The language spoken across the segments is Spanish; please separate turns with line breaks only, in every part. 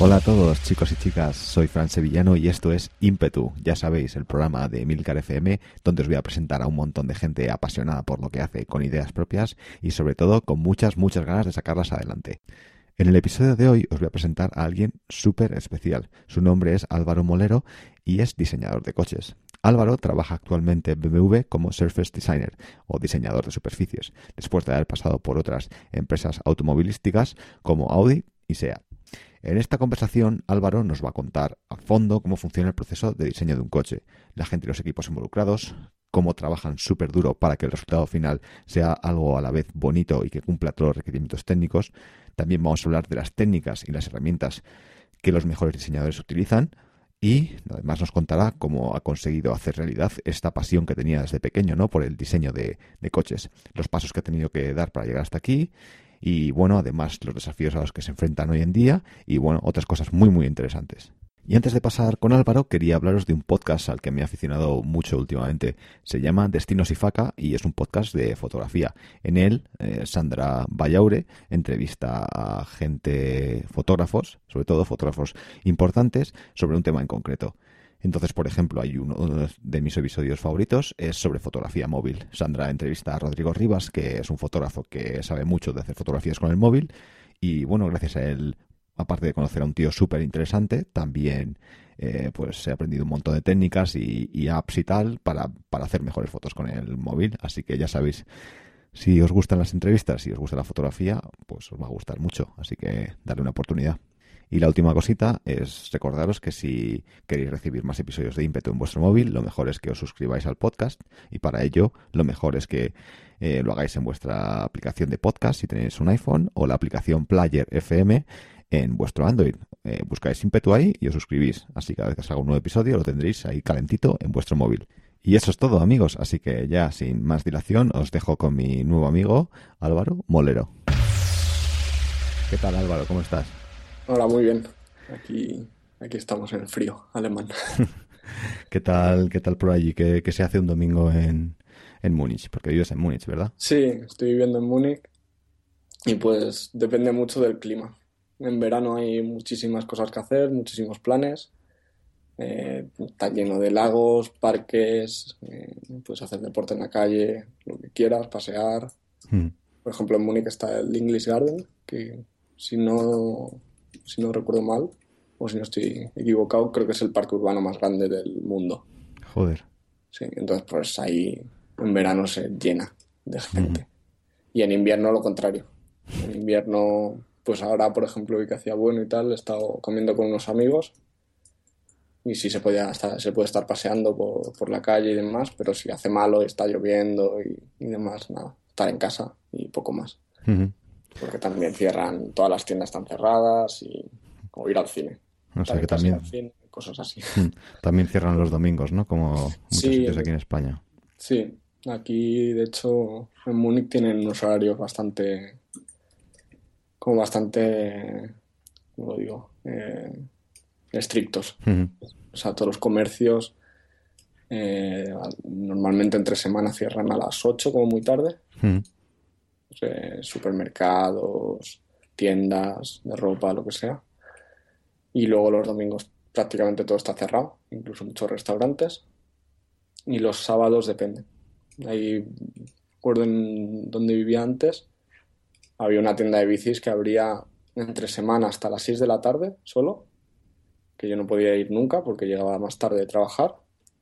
Hola a todos, chicos y chicas. Soy Fran Sevillano y esto es Ímpetu. Ya sabéis, el programa de Milcar FM, donde os voy a presentar a un montón de gente apasionada por lo que hace, con ideas propias y sobre todo con muchas, muchas ganas de sacarlas adelante. En el episodio de hoy os voy a presentar a alguien súper especial. Su nombre es Álvaro Molero y es diseñador de coches. Álvaro trabaja actualmente en BMW como Surface Designer o diseñador de superficies, después de haber pasado por otras empresas automovilísticas como Audi y SEAT. En esta conversación, Álvaro nos va a contar a fondo cómo funciona el proceso de diseño de un coche, la gente y los equipos involucrados, cómo trabajan súper duro para que el resultado final sea algo a la vez bonito y que cumpla todos los requerimientos técnicos. También vamos a hablar de las técnicas y las herramientas que los mejores diseñadores utilizan. Y además nos contará cómo ha conseguido hacer realidad esta pasión que tenía desde pequeño, ¿no? Por el diseño de, de coches, los pasos que ha tenido que dar para llegar hasta aquí y bueno, además los desafíos a los que se enfrentan hoy en día y bueno, otras cosas muy muy interesantes. Y antes de pasar con Álvaro, quería hablaros de un podcast al que me he aficionado mucho últimamente. Se llama Destinos y Faca y es un podcast de fotografía. En él, eh, Sandra Vallaure entrevista a gente, fotógrafos, sobre todo fotógrafos importantes, sobre un tema en concreto. Entonces, por ejemplo, hay uno de mis episodios favoritos, es sobre fotografía móvil. Sandra entrevista a Rodrigo Rivas, que es un fotógrafo que sabe mucho de hacer fotografías con el móvil. Y bueno, gracias a él, aparte de conocer a un tío súper interesante, también eh, pues he aprendido un montón de técnicas y, apps y tal para, para hacer mejores fotos con el móvil. Así que ya sabéis, si os gustan las entrevistas, si os gusta la fotografía, pues os va a gustar mucho. Así que darle una oportunidad. Y la última cosita es recordaros que si queréis recibir más episodios de ímpetu en vuestro móvil, lo mejor es que os suscribáis al podcast y para ello lo mejor es que eh, lo hagáis en vuestra aplicación de podcast si tenéis un iPhone o la aplicación Player FM en vuestro Android. Eh, buscáis ímpetu ahí y os suscribís. Así cada vez que salga un nuevo episodio lo tendréis ahí calentito en vuestro móvil. Y eso es todo, amigos. Así que ya sin más dilación os dejo con mi nuevo amigo Álvaro Molero. ¿Qué tal Álvaro? ¿Cómo estás?
Hola, muy bien. Aquí, aquí estamos en el frío alemán.
¿Qué tal, qué tal por allí? ¿Qué, se hace un domingo en, en Múnich? Porque vives en Múnich, ¿verdad?
Sí, estoy viviendo en Múnich y pues depende mucho del clima. En verano hay muchísimas cosas que hacer, muchísimos planes. Eh, está lleno de lagos, parques, eh, puedes hacer deporte en la calle, lo que quieras, pasear. Hmm. Por ejemplo, en Múnich está el English Garden, que si no si no recuerdo mal, o si no estoy equivocado, creo que es el parque urbano más grande del mundo.
Joder.
Sí, entonces pues ahí en verano se llena de gente. Y en invierno lo contrario. En invierno, pues ahora, por ejemplo, hoy que hacía bueno y tal, he estado comiendo con unos amigos y sí se, podía estar, se puede estar paseando por, la calle y demás, pero si hace malo y está lloviendo y, demás, nada, estar en casa y poco más porque también cierran, todas las tiendas están cerradas y como ir al cine.
O sea que también...
cosas así.
También cierran los domingos, ¿no? Como muchos sitios aquí en España.
Sí, aquí de hecho en Múnich tienen unos horarios bastante, como bastante, ¿cómo lo digo? Eh, estrictos. O sea, todos los comercios eh, normalmente entre semana cierran a las 8 como muy tarde. Supermercados, tiendas de ropa, lo que sea. Y luego los domingos prácticamente todo está cerrado, incluso muchos restaurantes. Y los sábados depende. Ahí, recuerdo en donde vivía antes, había una tienda de bicis que abría entre semana hasta las 6 de la tarde solo, que yo no podía ir nunca porque llegaba más tarde de trabajar.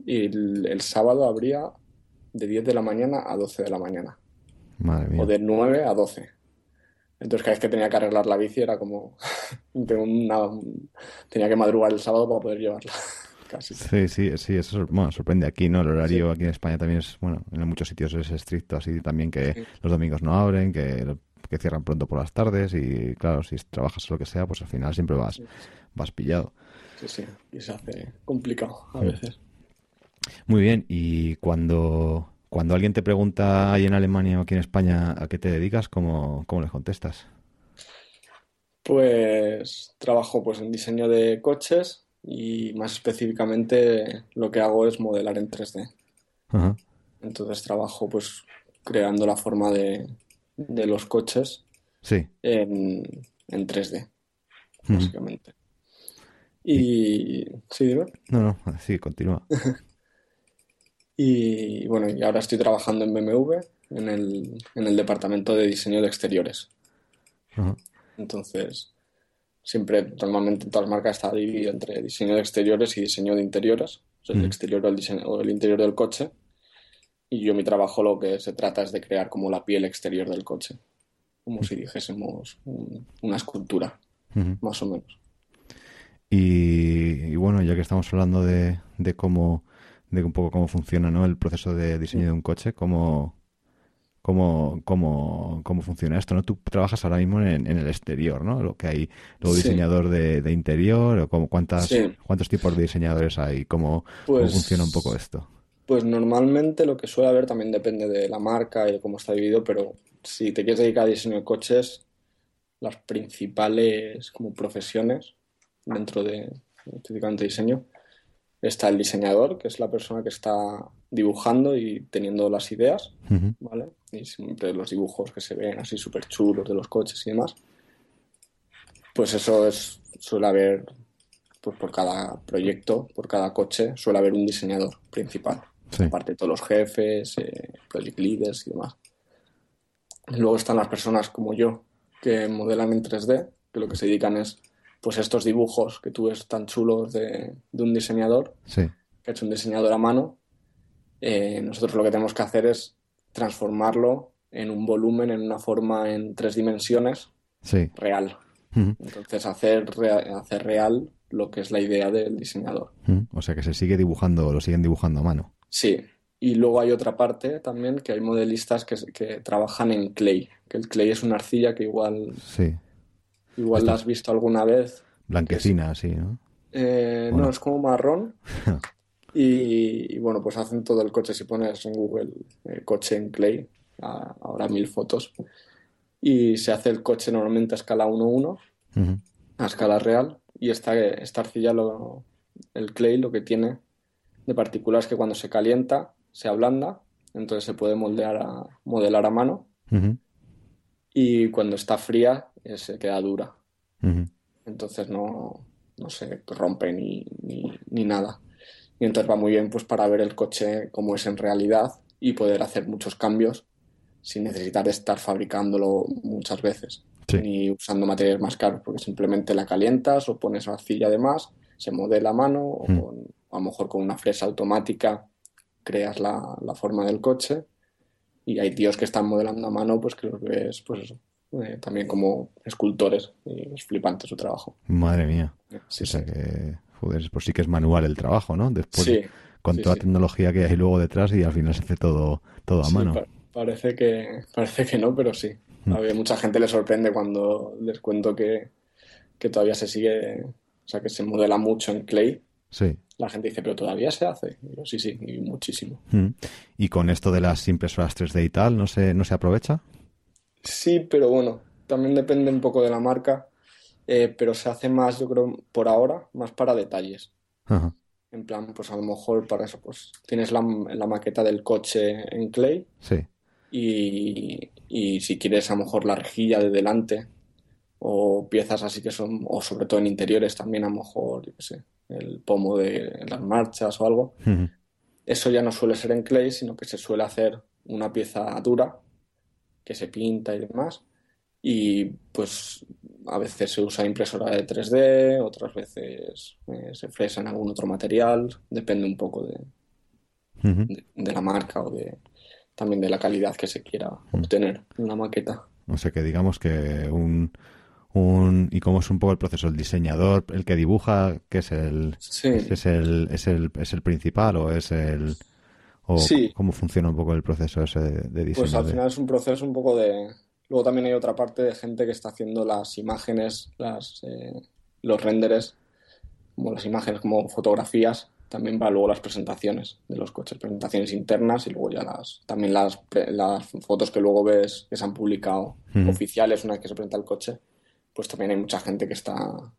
Y el sábado abría de 10 de la mañana a 12 de la mañana.
Madre mía.
O de 9 a 12. Entonces cada vez que tenía que arreglar la bici era como tenía que madrugar el sábado para poder llevarla. Casi.
Sí, sí, sí, eso bueno, sorprende aquí, ¿no? El horario aquí en España también es, bueno, en muchos sitios es estricto, así también que los domingos no abren, que, que, cierran pronto por las tardes y claro, si trabajas lo que sea, pues al final siempre vas, vas pillado.
Sí, sí, y se hace complicado a veces.
Muy bien, y cuando, cuando alguien te pregunta ahí en Alemania o aquí en España a qué te dedicas, ¿cómo, cómo les contestas?
Pues trabajo pues en diseño de coches y más específicamente lo que hago es modelar en 3D. Entonces trabajo pues creando la forma de, los coches
sí.
en, en 3D, básicamente. Y... ¿Sí, dime?
No, no, sí, continúa.
y bueno, y ahora estoy trabajando en BMW, en el, en el departamento de diseño de exteriores. Entonces, siempre, normalmente en todas las marcas está dividido entre diseño de exteriores y diseño de interiores. O sea, el exterior o el, diseño, o el interior del coche. Y yo mi trabajo lo que se trata es de crear como la piel exterior del coche. Como si dijésemos una escultura, más o menos.
Y, bueno, ya que estamos hablando de, de cómo, de un poco cómo funciona ¿no? el proceso de diseño de un coche, cómo, cómo, cómo, cómo funciona esto, ¿no? Tú trabajas ahora mismo en, el exterior, ¿no? Lo que hay, luego diseñador de, interior, o cómo, cuántas, cuántos tipos de diseñadores hay, cómo, pues, funciona un poco esto.
Pues normalmente lo que suele haber también depende de la marca y de cómo está dividido, pero si te quieres dedicar a diseño de coches, las principales como profesiones dentro de específicamente diseño está el diseñador, que es la persona que está dibujando y teniendo las ideas, ¿vale? Y siempre los dibujos que se ven así súper chulos de los coches y demás. Pues eso es, suele haber, pues por cada proyecto, por cada coche, suele haber un diseñador principal. Aparte de todos los jefes, eh, project leaders y demás. luego están las personas como yo, que modelan en 3D, que lo que se dedican es pues estos dibujos que tú ves tan chulos de, un diseñador, que ha hecho un diseñador a mano, eh, nosotros lo que tenemos que hacer es transformarlo en un volumen, en una forma en tres dimensiones real. Entonces hacer, hacer real lo que es la idea del diseñador.
O sea que se sigue dibujando, lo siguen dibujando a mano.
Sí. Y luego hay otra parte también que hay modelistas que, que trabajan en clay, que el clay es una arcilla que igual
sí.
Igual la has visto alguna vez.
Blanquecina, sí, ¿no?
Eh, no, es como marrón. y, bueno, pues hacen todo el coche. Si pones en Google eh, coche en clay, ahora mil fotos. Y se hace el coche normalmente a escala 1-1, a escala real. Y esta, esta arcilla, lo, el clay, lo que tiene de particular es que cuando se calienta, se ablanda. Entonces se puede moldear a, modelar a mano. Y cuando está fría, se queda dura. Entonces no, no se rompe ni, ni, nada. Y entonces va muy bien pues para ver el coche como es en realidad y poder hacer muchos cambios sin necesitar estar fabricándolo muchas veces. Ni usando materiales más caros, porque simplemente la calientas o pones arcilla de más, se modela a mano o, a lo mejor con una fresa automática creas la, la, forma del coche y hay tíos que están modelando a mano pues que lo ves pues eso, eh, también como escultores y es flipante su trabajo.
Madre mía. Sí, o sea que, joder, pues sí que es manual el trabajo, ¿no? Después, con toda la tecnología que hay luego detrás y al final se hace todo, todo a mano.
parece, que, parece que no, pero sí. Mm. A mucha gente le sorprende cuando les cuento que, todavía se sigue, o sea, que se modela mucho en clay.
Sí.
La gente dice, pero todavía se hace. sí, sí, y muchísimo.
Mm. ¿Y con esto de las impresoras 3D y tal, no se, no se aprovecha?
Sí, pero bueno, también depende un poco de la marca, eh, pero se hace más, yo creo, por ahora, más para detalles. En plan, pues a lo mejor para eso, pues tienes la, la maqueta del coche en clay.
Sí.
Y, y, si quieres a lo mejor la rejilla de delante o piezas así que son, o sobre todo en interiores también a lo mejor, yo qué sé, el pomo de las marchas o algo. Eso ya no suele ser en clay, sino que se suele hacer una pieza dura que se pinta y demás. Y pues a veces se usa impresora de 3D, otras veces eh, se fresa en algún otro material, depende un poco de, de, la marca o de también de la calidad que se quiera obtener en una maqueta.
O sea que digamos que un, un y cómo es un poco el proceso, el diseñador, el que dibuja, que es el, es el, es el, es el principal o es el o cómo funciona un poco el proceso ese de, diseño.
Pues al final es un proceso un poco de luego también hay otra parte de gente que está haciendo las imágenes, las eh, los renders, como las imágenes, como fotografías también para luego las presentaciones de los coches, presentaciones internas y luego ya las también las, las fotos que luego ves que se han publicado oficiales una vez que se presenta el coche, pues también hay mucha gente que está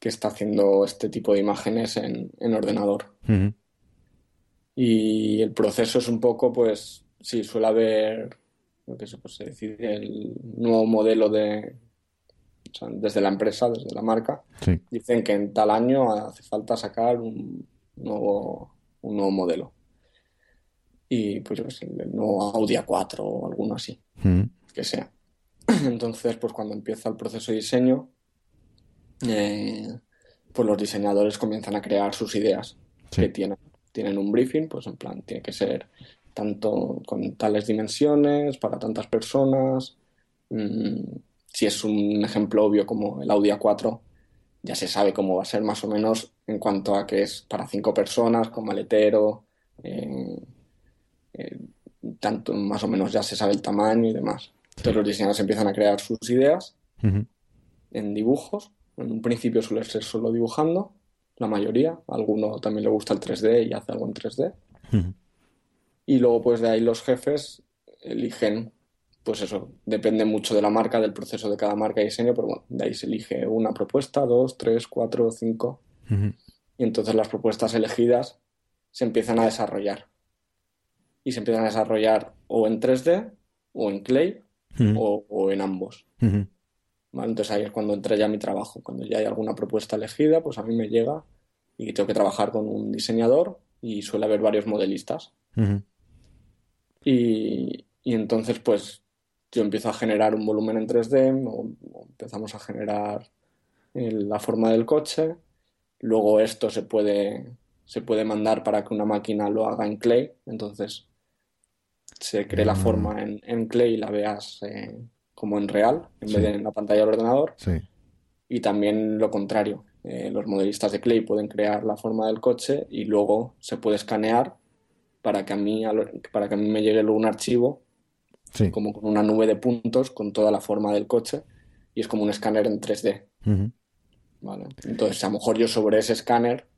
que está haciendo este tipo de imágenes en, en ordenador. Y el proceso es un poco, pues, sí, suele haber, lo que se, pues, se decide el nuevo modelo de, desde la empresa, desde la marca, dicen que en tal año hace falta sacar un nuevo, un nuevo modelo. Y pues yo sé, el nuevo Audi A4 o alguno así, mm. que sea. Entonces, pues cuando empieza el proceso de diseño, eh, pues los diseñadores comienzan a crear sus ideas que tienen. Tienen un briefing, pues en plan, tiene que ser tanto con tales dimensiones, para tantas personas, mm, si es un ejemplo obvio como el Audi A4, ya se sabe cómo va a ser más o menos en cuanto a que es para cinco personas, con maletero, eh, eh, tanto más o menos ya se sabe el tamaño y demás. Entonces los diseñadores empiezan a crear sus ideas en dibujos. En un principio suele ser solo dibujando, la mayoría. A alguno también le gusta el 3D y hace algo en 3D. Y luego pues de ahí los jefes eligen pues eso, depende mucho de la marca, del proceso de cada marca y diseño, pero bueno, de ahí se elige una propuesta, dos, tres, cuatro, cinco. Y entonces las propuestas elegidas se empiezan a desarrollar. Y se empiezan a desarrollar o en 3D, o en Clay, o, en ambos. Entonces ahí es cuando entra ya mi trabajo. Cuando ya hay alguna propuesta elegida, pues a mí me llega y tengo que trabajar con un diseñador y suele haber varios modelistas. y, y entonces, pues yo empiezo a generar un volumen en 3D o, empezamos a generar la forma del coche. Luego esto se puede, se puede mandar para que una máquina lo haga en Clay. Entonces se cree la mm. forma en, Clay y la veas eh, como en real en vez de en la pantalla del ordenador. Y también lo contrario. Eh, los modelistas de Clay pueden crear la forma del coche y luego se puede escanear para que a mí, para que a mí me llegue luego un archivo como con una nube de puntos con toda la forma del coche y es como un escáner en 3D. Entonces, a lo mejor yo sobre ese escáner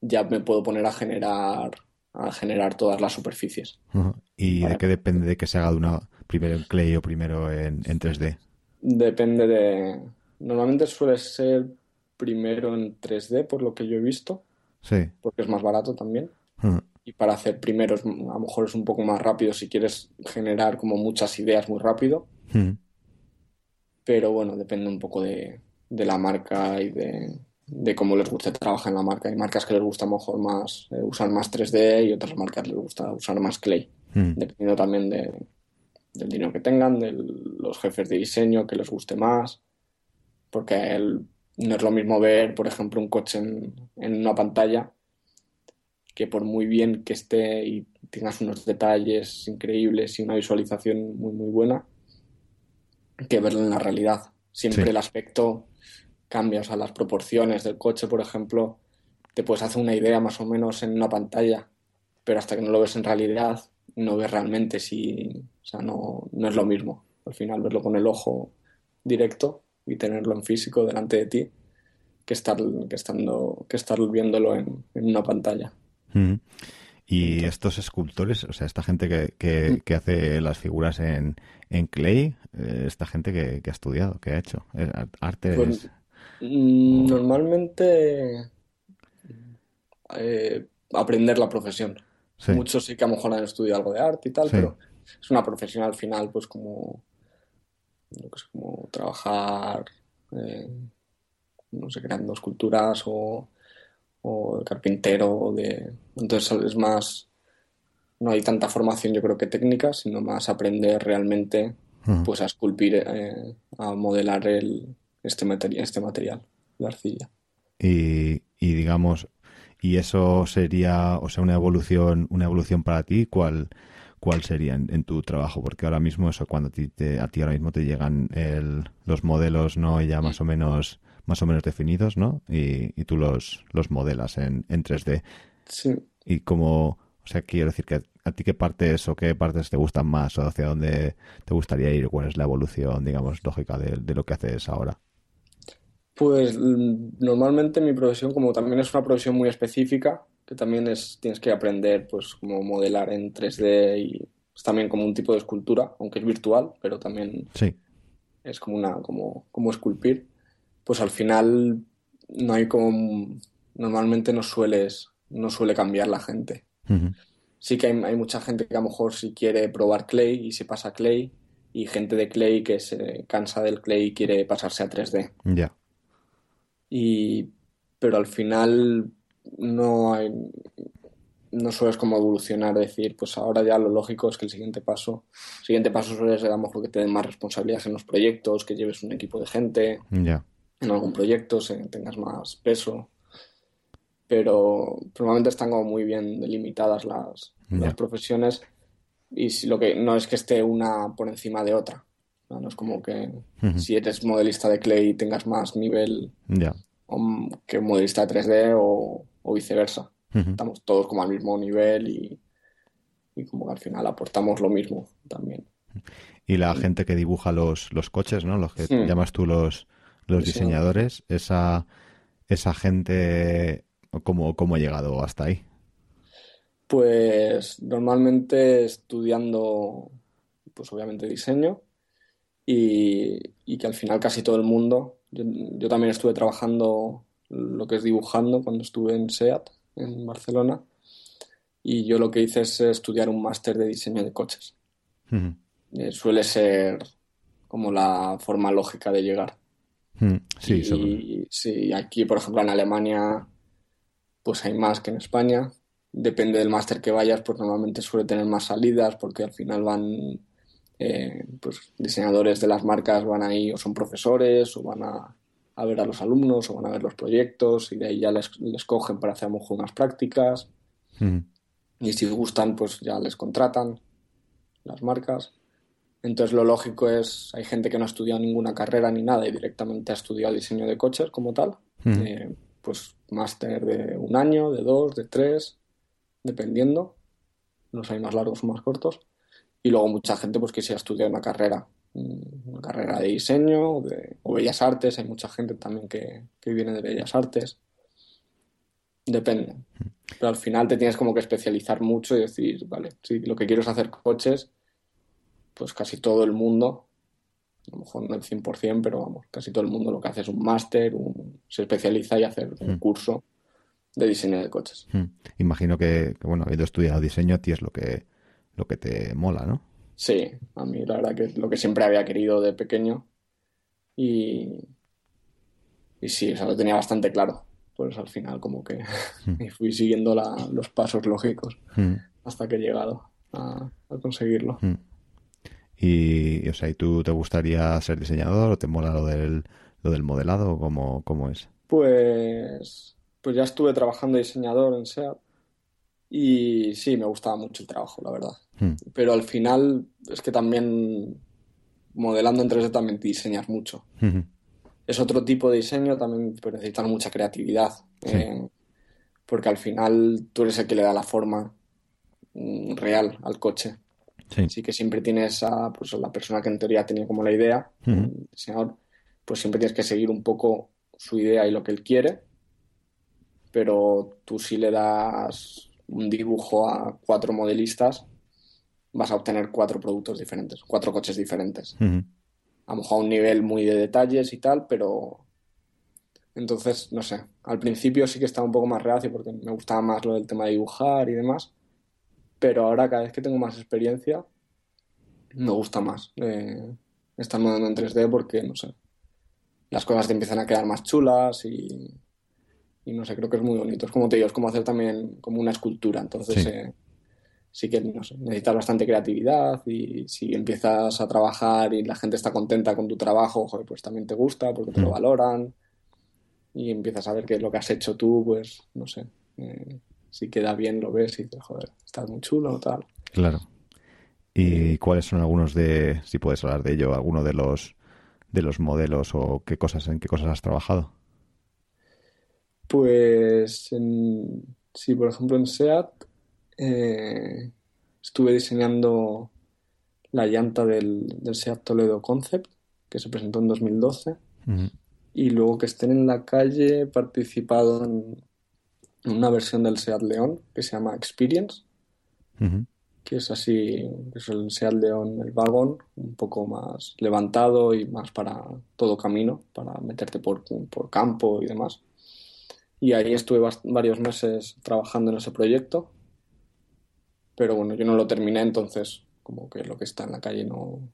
ya me puedo poner a generar a generar todas las superficies.
¿Y de qué depende de que se haga de una primero en Clay o primero en, 3D?
Depende de... Normalmente suele ser primero en 3D, por lo que yo he visto.
Sí.
Porque es más barato también y para hacer primeros a lo mejor es un poco más rápido si quieres generar como muchas ideas muy rápido. Hmm. Pero bueno, depende un poco de, la marca y de, cómo les guste trabajar en la marca. Hay marcas que les gusta mejor más eh, usar más 3D y otras marcas les gusta usar más Clay. Hmm. Dependiendo también de, del dinero que tengan, de los jefes de diseño que les guste más. Porque no es lo mismo ver, por ejemplo, un coche en, en una pantalla que por muy bien que esté y tengas unos detalles increíbles y una visualización muy, muy buena, que verlo en la realidad. Siempre el aspecto cambia, o sea, las proporciones del coche, por ejemplo, te puedes hacer una idea más o menos en una pantalla, pero hasta que no lo ves en realidad, no ves realmente si, o sea, no, no es lo mismo. Al final, verlo con el ojo directo y tenerlo en físico delante de ti, que estar, que estando, que estar viéndolo en una pantalla.
Y estos escultores, o sea, esta gente que, que, hace las figuras en, en clay, eh, esta gente que, ha estudiado, que ha hecho eh, arte.
Pues, mm, normalmente eh, aprender la profesión. Muchos sí que a lo mejor han estudiado algo de arte y tal, pero es una profesión al final, pues como, como trabajar, no sé, creando esculturas o o de carpintero, de... entonces es más, no hay tanta formación yo creo que técnica, sino más aprender realmente pues a esculpir, eh, a modelar el, este, este material, la arcilla.
Y, y, digamos, y eso sería, o sea, una evolución, una evolución para ti, ¿cuál, cuál sería en, tu trabajo? Porque ahora mismo eso, cuando a ti, te, a ti ahora mismo te llegan el, los modelos, ¿no? Ya más o menos, más o menos definidos, ¿no? Y, y tú los, los modelas en, en 3D.
Sí.
Y como, o sea, quiero decir que a ti qué partes o qué partes te gustan más o hacia dónde te gustaría ir, cuál es la evolución, digamos, lógica de, de lo que haces ahora.
Pues mm, normalmente mi profesión, como también es una profesión muy específica, que también es, tienes que aprender pues como modelar en 3D y es también como un tipo de escultura, aunque es virtual, pero también
sí.
es como una, como, como esculpir. Pues al final no hay como normalmente no sueles, no suele cambiar la gente. Sí que hay, hay, mucha gente que a lo mejor si quiere probar Clay y se pasa a Clay, y gente de Clay que se cansa del Clay y quiere pasarse a 3D.
Ya.
Y pero al final no hay, no sueles como evolucionar, decir, pues ahora ya lo lógico es que el siguiente paso, el siguiente paso suele ser a lo mejor que te den más responsabilidades en los proyectos, que lleves un equipo de gente en algún proyecto, tengas más peso. Pero probablemente están como muy bien delimitadas las, las profesiones y si lo que no es que esté una por encima de otra. No, es como que si eres modelista de clay tengas más nivel que modelista de 3D o, o viceversa. Estamos todos como al mismo nivel y, y, como que al final aportamos lo mismo también.
Y la gente que dibuja los, los coches, ¿no? Los que llamas tú los, los diseñadores, esa, esa gente, ¿cómo, ¿cómo ha llegado hasta ahí?
Pues normalmente estudiando, pues obviamente diseño y, y que al final casi todo el mundo, yo, yo también estuve trabajando lo que es dibujando cuando estuve en SEAT, en Barcelona. Y yo lo que hice es estudiar un máster de diseño de coches. Eh, suele ser como la forma lógica de llegar.
Sí,
y, sí, aquí, por ejemplo, en Alemania, pues hay más que en España. Depende del máster que vayas, pues normalmente suele tener más salidas porque al final van eh, pues diseñadores de las marcas van ahí o son profesores o van a a ver a los alumnos o van a ver los proyectos y de ahí ya les, les cogen para hacer unas prácticas. Y si gustan, pues ya les contratan las marcas. Entonces lo lógico es, hay gente que no ha estudiado ninguna carrera ni nada y directamente ha estudiado diseño de coches como tal. Eh, pues máster de un año, de dos, de tres, dependiendo. Los hay más largos o más cortos. Y luego mucha gente pues que se ha estudiado una carrera una carrera de diseño de, o bellas artes, hay mucha gente también que, viene de bellas artes. Depende. Pero al final te tienes como que especializar mucho y decir, vale, si lo que quiero es hacer coches, pues casi todo el mundo, a lo mejor no el 100%, pero vamos, casi todo el mundo lo que hace es un máster, se especializa y hacer un curso de diseño de coches.
Imagino que, que, bueno, habiendo estudiado diseño, a ti es lo que, lo que te mola, ¿no?
Sí, a mí la verdad que es lo que siempre había querido de pequeño y, y sí, o sea, lo tenía bastante claro. Pues al final como que hmm. fui siguiendo los pasos lógicos hmm. hasta que he llegado a, conseguirlo. Hmm.
Y, o sea, ¿y tú te gustaría ser diseñador o te mola lo del, lo del modelado? ¿Cómo, ¿Cómo es?
Pues, pues ya estuve trabajando de diseñador en SEAT y sí, me gustaba mucho el trabajo, la verdad. Hmm. Pero al final es que también modelando en 3D también te diseñas mucho. Hmm. Es otro tipo de diseño, también necesitas mucha creatividad. Eh, porque al final tú eres el que le da la forma mm, real al coche. Sí. que siempre tienes a pues, la persona que en teoría tenía como la idea, hmm. el diseñador, pues siempre tienes que seguir un poco su idea y lo que él quiere, pero tú sí le das un dibujo a cuatro modelistas, vas a obtener cuatro productos diferentes, cuatro coches diferentes. A lo mejor a un nivel muy de detalles y tal, pero entonces, no sé, al principio sí que estaba un poco más reacio porque me gustaba más lo del tema de dibujar y demás, pero ahora cada vez que tengo más experiencia, me gusta más eh, estar modelando en 3D porque, no sé, las cosas te empiezan a quedar más chulas y, y no sé, creo que es muy bonito. Es como te digo, es como hacer también como una escultura. Entonces sí, eh, sí que no sé, necesitas bastante creatividad y si empiezas a trabajar y la gente está contenta con tu trabajo, joder, pues también te gusta porque te lo mm. valoran y empiezas a ver que lo que has hecho tú, pues no sé, eh, si queda bien lo ves y dices, joder, estás muy chulo o tal.
Claro. ¿Y cuáles son algunos de, si puedes hablar de ello, algunos de los de los modelos o qué cosas, en qué cosas has trabajado?
Pues en, sí, por ejemplo en SEAT eh, estuve diseñando la llanta del, del, SEAT Toledo Concept, que se presentó en 2012. Y luego que estén en la calle he participado en una versión del SEAT León que se llama Experience, que es así, es el Seat León, el vagón, un poco más levantado y más para todo camino, para meterte por, por campo y demás. Y ahí estuve varios meses trabajando en ese proyecto, pero bueno, yo no lo terminé, entonces como que lo que está en la calle no,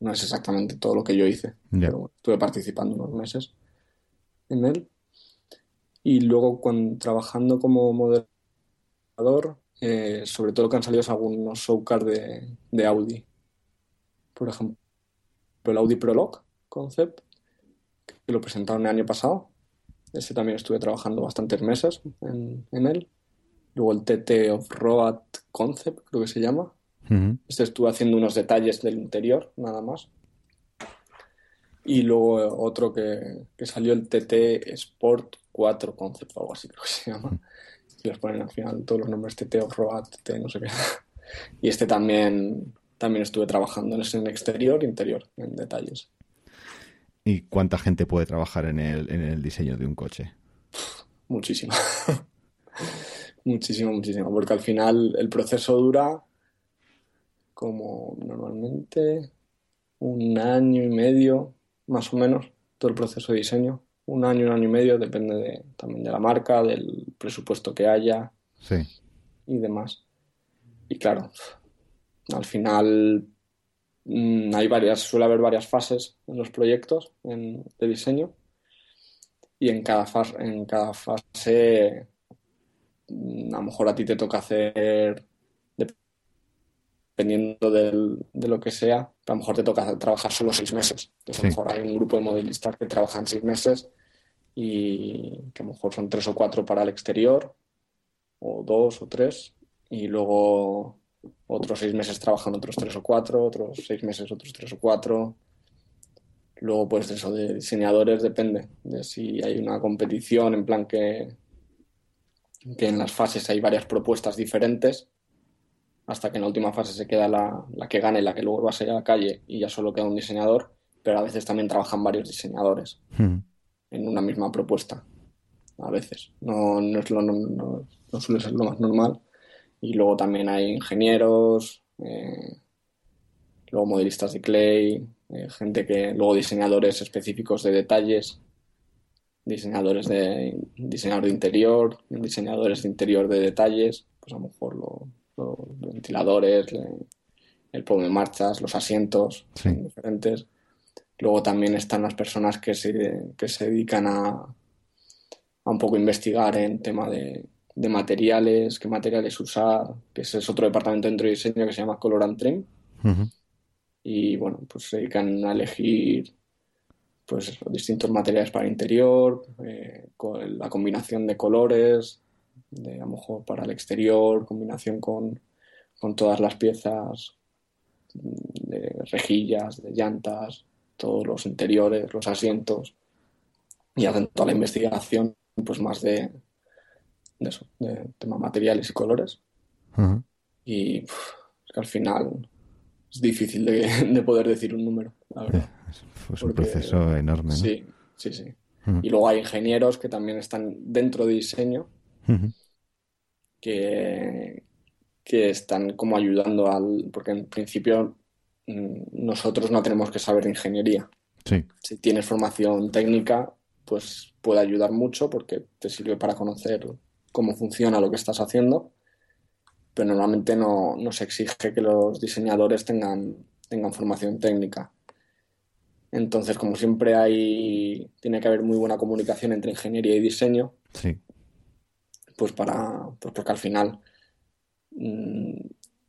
no es exactamente todo lo que yo hice. Pero estuve participando unos meses en él. Y luego cuando, trabajando como moderador, eh, sobre todo que han salido algunos showcars de, de, Audi. Por ejemplo, el Audi Prologue Concept, que lo presentaron el año pasado. Ese también estuve trabajando bastantes meses en, en él. Luego el TT Off-Road Concept, creo que se llama. Este estuve haciendo unos detalles del interior, nada más. Y luego otro que, que salió el TT Sport 4 Concept, o algo así creo que se llama y les ponen al final todos los nombres TT o Road, TT, no sé qué. Y este también, también estuve trabajando en el exterior interior, en detalles.
¿Y cuánta gente puede trabajar en el, en el diseño de un coche?
Muchísimo. muchísimo, muchísimo. Porque al final el proceso dura como normalmente un año y medio, más o menos, todo el proceso de diseño un año, un año y medio, depende de, también de la marca, del presupuesto que haya y demás. Y claro, al final mm, hay varias, suele haber varias fases en los proyectos de diseño y en cada fase, en cada fase mm, a lo mejor a ti te toca hacer dependiendo de lo que sea, a lo mejor te toca trabajar solo seis meses. a lo mejor hay un grupo de modelistas que trabajan seis meses y que a lo mejor son tres o cuatro para el exterior, o dos o tres, y luego otros seis meses trabajan otros tres o cuatro, otros seis meses otros tres o cuatro. Luego, pues eso de diseñadores depende de si hay una competición, en plan que, que en las fases hay varias propuestas diferentes, hasta que en la última fase se queda la, la que gane, la que luego va a salir a la calle y ya solo queda un diseñador, pero a veces también trabajan varios diseñadores. Hmm en una misma propuesta. A veces. No, no, es lo, no, no, suele ser lo más normal. Y luego también hay ingenieros, eh, luego modelistas de clay, eh, gente que. luego diseñadores específicos de detalles, diseñadores de diseñador de interior, diseñadores de interior de detalles, pues a lo mejor los ventiladores, el pomo de marchas, los asientos, diferentes. Luego también están las personas que se, que se dedican a, a, un poco investigar en tema de, de, materiales, qué materiales usar, que ese es otro departamento dentro de diseño que se llama Color and Trim. Y bueno, pues se dedican a elegir pues distintos materiales para el interior, eh, con la combinación de colores, de, a lo mejor para el exterior, combinación con, con todas las piezas de rejillas, de llantas, todos los interiores, los asientos y hacen toda la investigación pues más de, de eso, de tema materiales y colores. Y es que al final es difícil de, poder decir un número, la verdad.
Es un proceso enorme.
Sí, sí, sí. Y luego hay ingenieros que también están dentro de diseño que, que están como ayudando al... Porque en principio Mm, nosotros no tenemos que saber de ingeniería. Si tienes formación técnica, pues puede ayudar mucho porque te sirve para conocer cómo funciona lo que estás haciendo, pero normalmente no, se exige que los diseñadores tengan, tengan formación técnica. Entonces, como siempre hay, tiene que haber muy buena comunicación entre ingeniería y diseño, pues para, pues porque al final mm,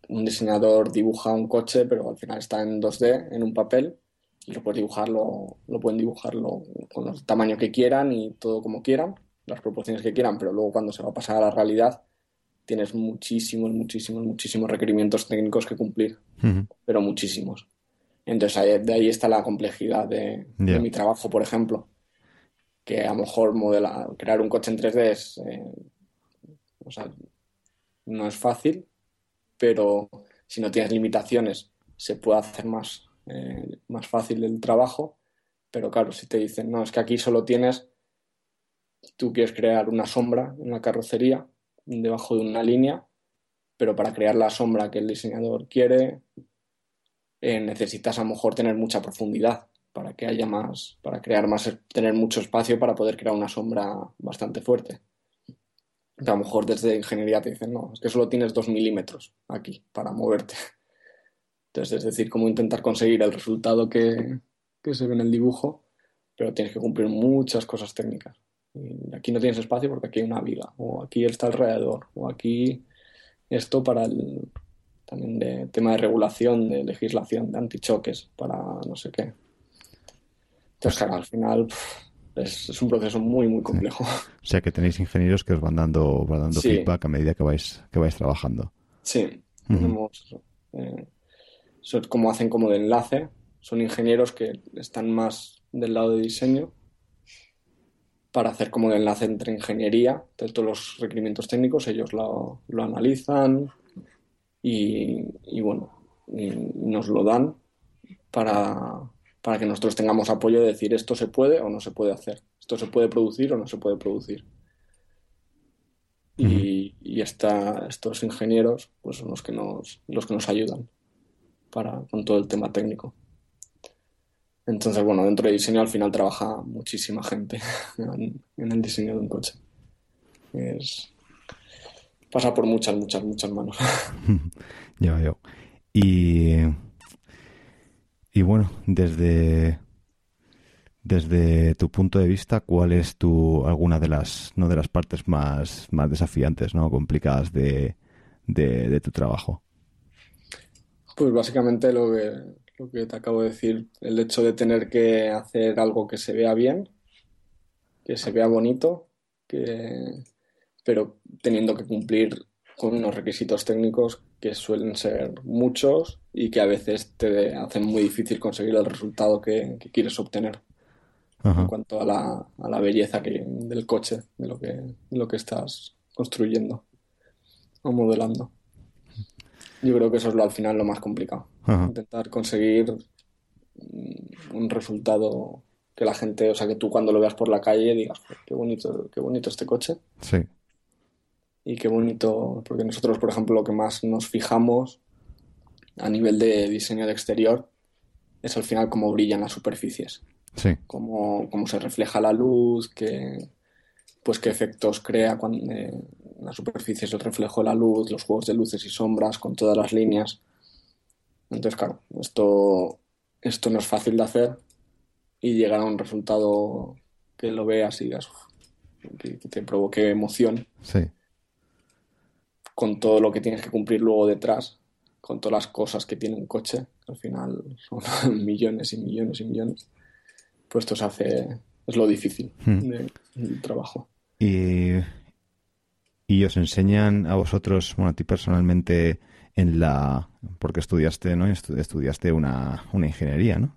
un diseñador dibuja un coche, pero al final está en 2D, en un papel, y lo puedes dibujarlo, lo pueden dibujarlo con el tamaño que quieran y todo como quieran, las proporciones que quieran, pero luego cuando se va a pasar a la realidad, tienes muchísimos, muchísimos, muchísimos requerimientos técnicos que cumplir, pero muchísimos. Entonces de ahí está la complejidad de, mi trabajo, por ejemplo, que a lo mejor modelar, crear un coche en 3D es, eh, o sea, no es fácil, pero si no tienes limitaciones se puede hacer más, eh, más fácil el trabajo. Pero claro, si te dicen, no, es que aquí solo tienes, tú quieres crear una sombra en la carrocería debajo de una línea, pero para crear la sombra que el diseñador quiere, eh, necesitas a lo mejor tener mucha profundidad para que haya más, para crear más, tener mucho espacio para poder crear una sombra bastante fuerte. a lo mejor desde ingeniería te dicen, no, es que solo tienes dos milímetros aquí para moverte. Entonces, es decir, cómo intentar conseguir el resultado que, que se ve en el dibujo, pero tienes que cumplir muchas cosas técnicas. Y aquí no tienes espacio porque aquí hay una viga, o aquí está alrededor, o aquí esto para el también de tema de regulación, de legislación, de antichoques, para no sé qué. Entonces, claro, al final es, un proceso muy, muy complejo.
O sea que tenéis ingenieros que os van dando, van dando feedback a medida que vais, que vais trabajando.
Sí, tenemos, eh, como hacen como de enlace, son ingenieros que están más del lado de diseño para hacer como de enlace entre ingeniería, de todos los requerimientos técnicos, ellos lo, lo analizan y, y bueno, y nos lo dan para, para que nosotros tengamos apoyo de decir esto se puede o no se puede hacer, esto se puede producir o no se puede producir. Y, y estos ingenieros pues son los que nos, los que nos ayudan para, con todo el tema técnico. Entonces, bueno, dentro de diseño al final trabaja muchísima gente en, el diseño de un coche. Es, pasa por muchas, muchas, muchas manos.
ya veo. Y y bueno, desde, desde tu punto de vista, ¿cuál es tu, alguna de las, no de las partes más, más desafiantes, ¿no? complicadas de, de, tu trabajo?
Pues básicamente lo que, lo que te acabo de decir, el hecho de tener que hacer algo que se vea bien, que se vea bonito, que, pero teniendo que cumplir con unos requisitos técnicos que suelen ser muchos y que a veces te hacen muy difícil conseguir el resultado que, quieres obtener en cuanto a la, a la belleza que, del coche, de lo que, lo que estás construyendo o modelando. Yo creo que eso es lo, al final lo más complicado. Intentar conseguir un resultado que la gente, o sea, que tú cuando lo veas por la calle digas, qué bonito, qué bonito este coche.
Sí
y qué bonito, porque nosotros, por ejemplo, lo que más nos fijamos a nivel de diseño de exterior es al final cómo brillan las superficies.
Sí.
Cómo, cómo se refleja la luz, qué, pues qué efectos crea cuando eh, la superficie es el reflejo de la luz, los juegos de luces y sombras con todas las líneas. Entonces, claro, esto, esto no es fácil de hacer y llegar a un resultado que lo veas y digas, que, que te provoque emoción.
Sí
con todo lo que tienes que cumplir luego detrás, con todas las cosas que tiene un coche, al final son millones y millones y millones, pues esto se hace, es lo difícil hmm. del trabajo.
Y, y os enseñan a vosotros, bueno, a ti personalmente, en la, porque estudiaste, ¿no? Estudiaste una, una ingeniería, ¿no?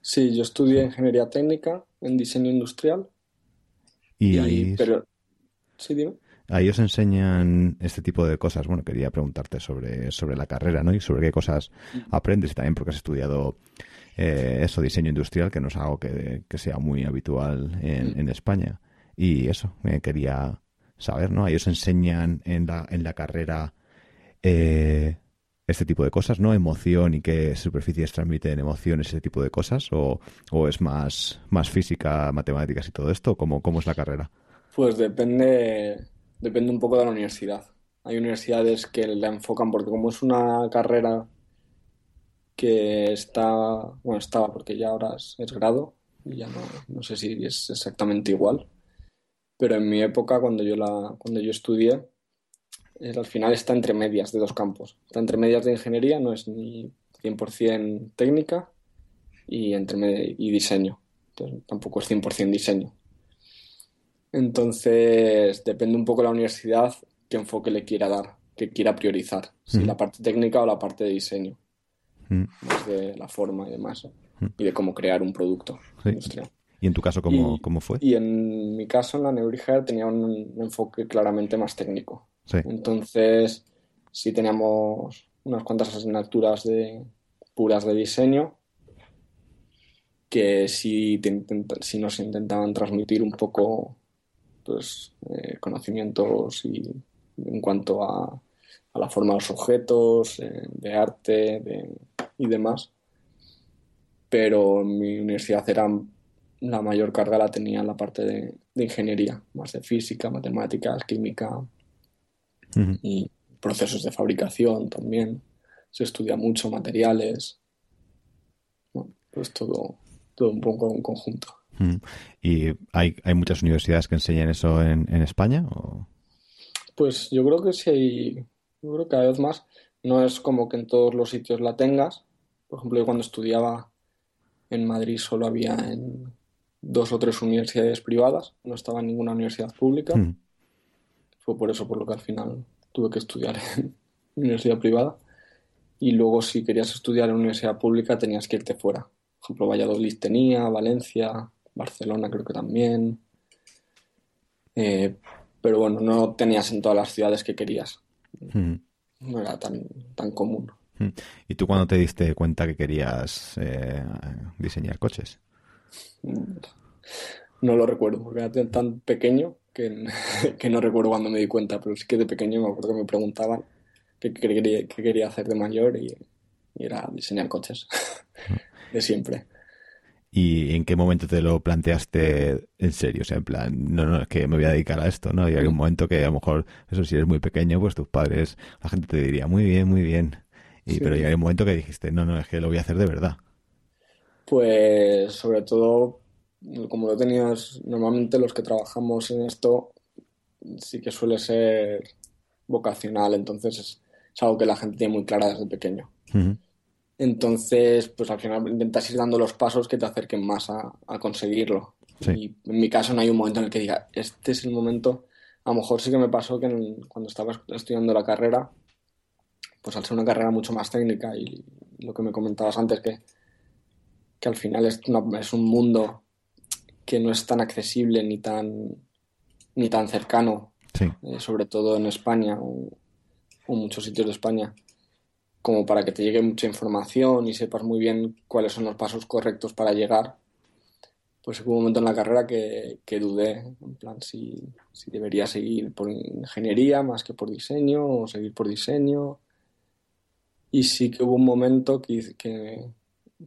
Sí, yo estudié ingeniería técnica en diseño industrial. Y, ahí, pero, sí, dime.
Ahí os enseñan este tipo de cosas. Bueno, quería preguntarte sobre, sobre la carrera, ¿no? Y sobre qué cosas aprendes y también porque has estudiado eh, eso, diseño industrial, que no es algo que, sea muy habitual en, España. Y eso, me quería saber, ¿no? Ahí os enseñan en la, en la carrera eh, este tipo de cosas, ¿no? Emoción y qué superficies transmiten emociones, ese tipo de cosas, o, o es más, más física, matemáticas y todo esto, ¿cómo, cómo es la carrera?
Pues depende depende un poco de la universidad. Hay universidades que la enfocan porque como es una carrera que está, bueno, estaba porque ya ahora es, grado y ya no, no, sé si es exactamente igual, pero en mi época cuando yo, la, cuando yo estudié, al final está entre medias de dos campos. Está entre medias de ingeniería, no es ni 100% técnica y, entre y diseño. Entonces, tampoco es 100% diseño. Entonces, depende un poco de la universidad, qué enfoque le quiera dar, qué quiera priorizar, si la parte técnica o la parte de diseño, más de la forma y demás, y de cómo crear un producto industrial.
¿Y en tu caso cómo, fue?
Y en mi caso, en la Neurija tenía un, enfoque claramente más técnico. Entonces, sí teníamos unas cuantas asignaturas de, puras de diseño que sí, nos intentaban transmitir un poco pues, eh, conocimientos y, en cuanto a, la forma de los objetos, eh, de arte y demás. Pero en mi universidad eran la mayor carga la tenía en la parte de, ingeniería, más de física, matemáticas, química y procesos de fabricación también. Se estudia mucho materiales. pues todo, todo un poco un conjunto.
¿Y hay, hay muchas universidades que enseñan eso en, España?
Pues yo creo que sí hay, yo creo que cada vez más. No es como que en todos los sitios la tengas. Por ejemplo, yo cuando estudiaba en Madrid solo había en dos o tres universidades privadas, no estaba en ninguna universidad pública. Hmm. Fue por eso por lo que al final tuve que estudiar en universidad privada. Y luego si querías estudiar en universidad pública tenías que irte fuera. Por ejemplo, Valladolid tenía, Valencia, Barcelona creo que también. Eh, pero bueno, no tenías en todas las ciudades que querías. Hmm. No era tan, tan común.
Hmm. ¿Y tú cuándo te diste cuenta que querías eh, diseñar coches?
No lo recuerdo, porque era tan pequeño que, que, no recuerdo cuando me di cuenta, pero sí que de pequeño me acuerdo que me preguntaban qué, quería, qué quería, hacer de mayor y, era diseñar coches, de siempre.
¿Y en qué momento te lo planteaste en serio? O sea, en plan, no, no, es que me voy a dedicar a esto, ¿no? Y hay un momento que a lo mejor, eso si eres muy pequeño, pues tus padres, la gente te diría, muy bien, muy bien. Y, Pero hay un momento que dijiste, no, no, es que lo voy a hacer de verdad.
Pues sobre todo, como lo tenías, normalmente los que trabajamos en esto sí que suele ser vocacional, entonces es, algo que la gente tiene muy clara desde pequeño. Entonces, pues al final intentas ir dando los pasos que te acerquen más a, conseguirlo. Y en mi caso no hay un momento en el que diga, este es el momento. A lo mejor sí que me pasó que cuando estaba estudiando la carrera, pues al ser una carrera mucho más técnica y lo que me comentabas antes, que que al final es, es un mundo que no es tan accesible ni tan, ni tan cercano, eh, sobre todo en España o, muchos sitios de España, como para que te llegue mucha información y sepas muy bien cuáles son los pasos correctos para llegar. Pues hubo un momento en la carrera que, dudé, en plan, si, debería seguir por ingeniería más que por diseño o seguir por diseño. Y sí que hubo un momento que, que,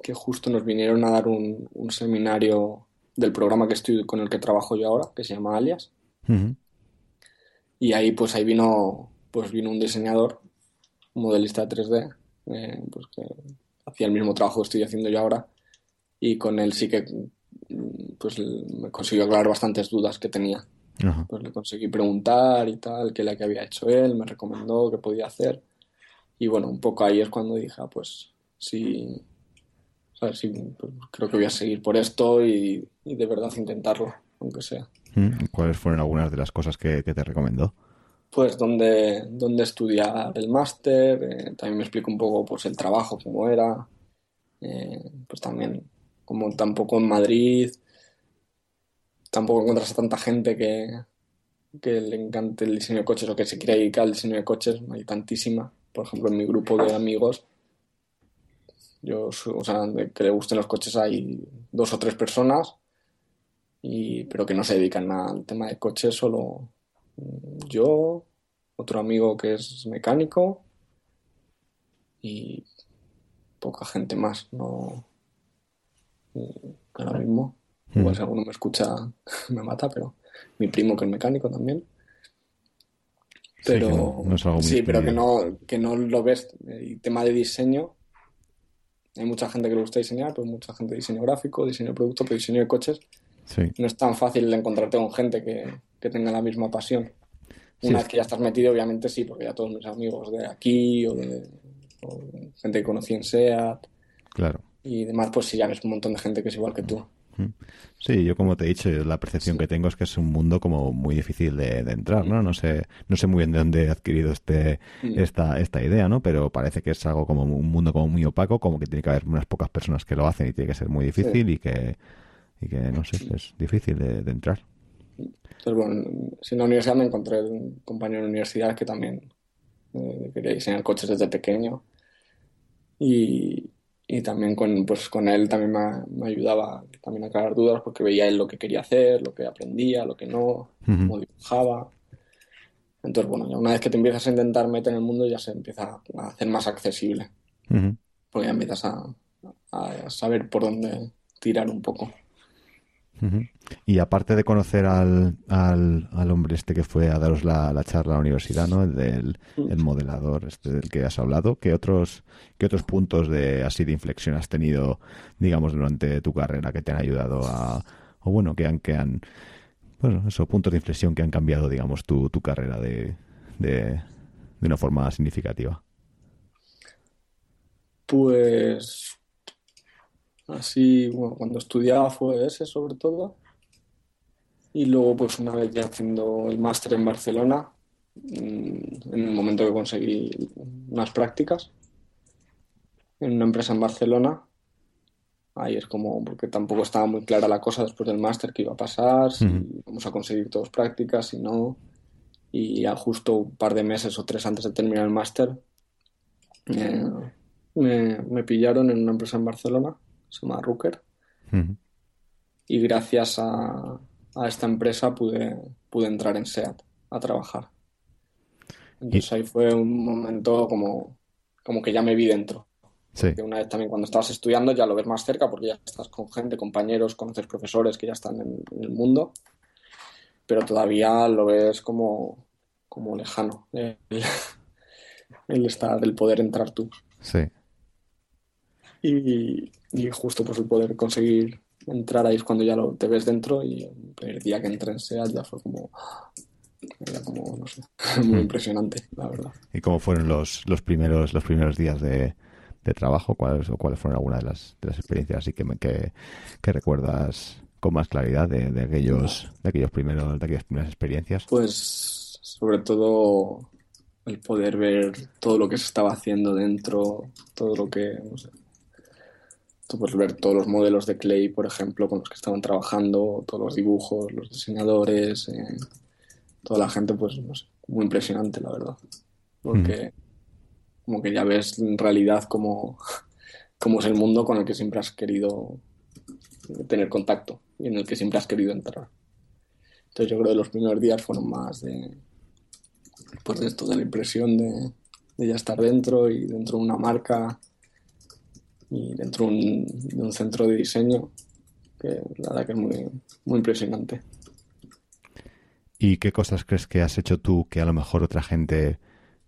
que justo nos vinieron a dar un, seminario del programa que estoy con el que trabajo yo ahora, que se llama Alias. Y ahí pues ahí vino pues vino un diseñador, un modelista 3D, eh, pues que hacía el mismo trabajo que estoy haciendo yo ahora y con él sí que pues me consiguió aclarar bastantes dudas que tenía. Pues le conseguí preguntar y tal, qué la que había hecho él, me recomendó qué podía hacer. Y bueno, un poco ahí es cuando dije, ah, pues sí, Sí, pues, creo que voy a seguir por esto y, de verdad intentarlo, aunque sea.
Mm, ¿Cuáles fueron algunas de las cosas que, te recomendó?
Pues donde, donde estudiar el máster, eh, también me explico un poco pues, el trabajo, cómo era, eh, pues también como tampoco en Madrid, tampoco encuentras a tanta gente que, que le encante el diseño de coches o que se quiera dedicar al diseño de coches, hay tantísima. Por ejemplo, en mi grupo de amigos yo, o sea, que le gusten los coches hay dos o tres personas, y, pero que no se dedican al tema de coches, solo yo, otro amigo que es mecánico y poca gente más. No, ahora mismo, igual si alguno me escucha me mata, pero mi primo que es mecánico también. Pero sí, pero que no, que no lo ves. El tema de diseño hay mucha gente que le gusta diseñar, pero mucha gente de diseño gráfico, diseño de producto, pero diseño de coches. No es tan fácil encontrarte con gente que, tenga la misma pasión. Una vez que ya estás metido, obviamente sí, porque ya todos mis amigos de aquí o de gente que conocí en SEAT.
Claro.
Y demás, pues sí, ya ves un montón de gente que es igual que tú.
Sí, yo como te he dicho, la percepción que tengo es que es un mundo como muy difícil de, entrar, ¿no? No sé, no sé muy bien de dónde he adquirido este, esta, esta idea, ¿no? Pero parece que es algo como un mundo como muy opaco, como que tiene que haber unas pocas personas que lo hacen y tiene que ser muy difícil y que, y que, no sé, es difícil de, entrar.
Entonces, bueno, en la universidad me encontré un compañero de universidad que también eh, quería diseñar coches desde pequeño y, y también con, pues, con él también me, ayudaba también a aclarar dudas porque veía él lo que quería hacer, lo que aprendía, lo que no, cómo dibujaba. Entonces, bueno, ya una vez que te empiezas a intentar meter en el mundo ya se empieza a hacer más accesible. Porque ya empiezas a, a, saber por dónde tirar un poco.
Y aparte de conocer al, al, hombre este que fue a daros la, charla a la universidad, ¿no? El del el modelador este del que has hablado, ¿qué otros, qué otros puntos de así de inflexión has tenido, digamos, durante tu carrera que te han ayudado a, o bueno, que han, que han, bueno, esos puntos de inflexión que han cambiado, digamos, tu, tu carrera de, de, de una forma significativa?
Pues Así, bueno, cuando estudiaba fue ese sobre todo. Y luego, pues una vez ya haciendo el máster en Barcelona, mm, en el momento que conseguí unas prácticas en una empresa en Barcelona, ahí es como, porque tampoco estaba muy clara la cosa después del máster que iba a pasar, si vamos a conseguir todas prácticas, si no. Y ya justo un par de meses o tres antes de terminar el máster, eh, me, me pillaron en una empresa en Barcelona se llama Rooker. Y gracias a, esta empresa pude, pude entrar en SEAT a trabajar. Entonces ahí fue un momento como, como que ya me vi dentro. una vez también cuando estabas estudiando ya lo ves más cerca porque ya estás con gente, compañeros, conoces profesores que ya están en, el mundo, pero todavía lo ves como, como lejano el, el estar, el poder entrar tú.
Sí.
Y, y justo pues el poder conseguir entrar ahí es cuando ya lo, te ves dentro y el primer día que entré en SEAT ya fue como era como no sé muy impresionante la verdad.
Y cómo fueron los, los primeros los primeros días de, de trabajo cuáles o cuáles fueron algunas de las, de las experiencias así que, que, que recuerdas con más claridad de, de aquellos de aquellos primeros de aquellas primeras experiencias
pues sobre todo el poder ver todo lo que se estaba haciendo dentro todo lo que no sé Tú puedes ver todos los modelos de Clay, por ejemplo, con los que estaban trabajando, todos los dibujos, los diseñadores, eh, toda la gente, pues, no sé, muy impresionante, la verdad. Porque como que ya ves en realidad cómo, cómo es el mundo con el que siempre has querido tener contacto y en el que siempre has querido entrar. Entonces yo creo que los primeros días fueron más de, pues de esto, de la impresión de, de ya estar dentro y dentro de una marca y dentro de un, centro de diseño que la verdad que es muy, muy impresionante.
¿Y qué cosas crees que has hecho tú que a lo mejor otra gente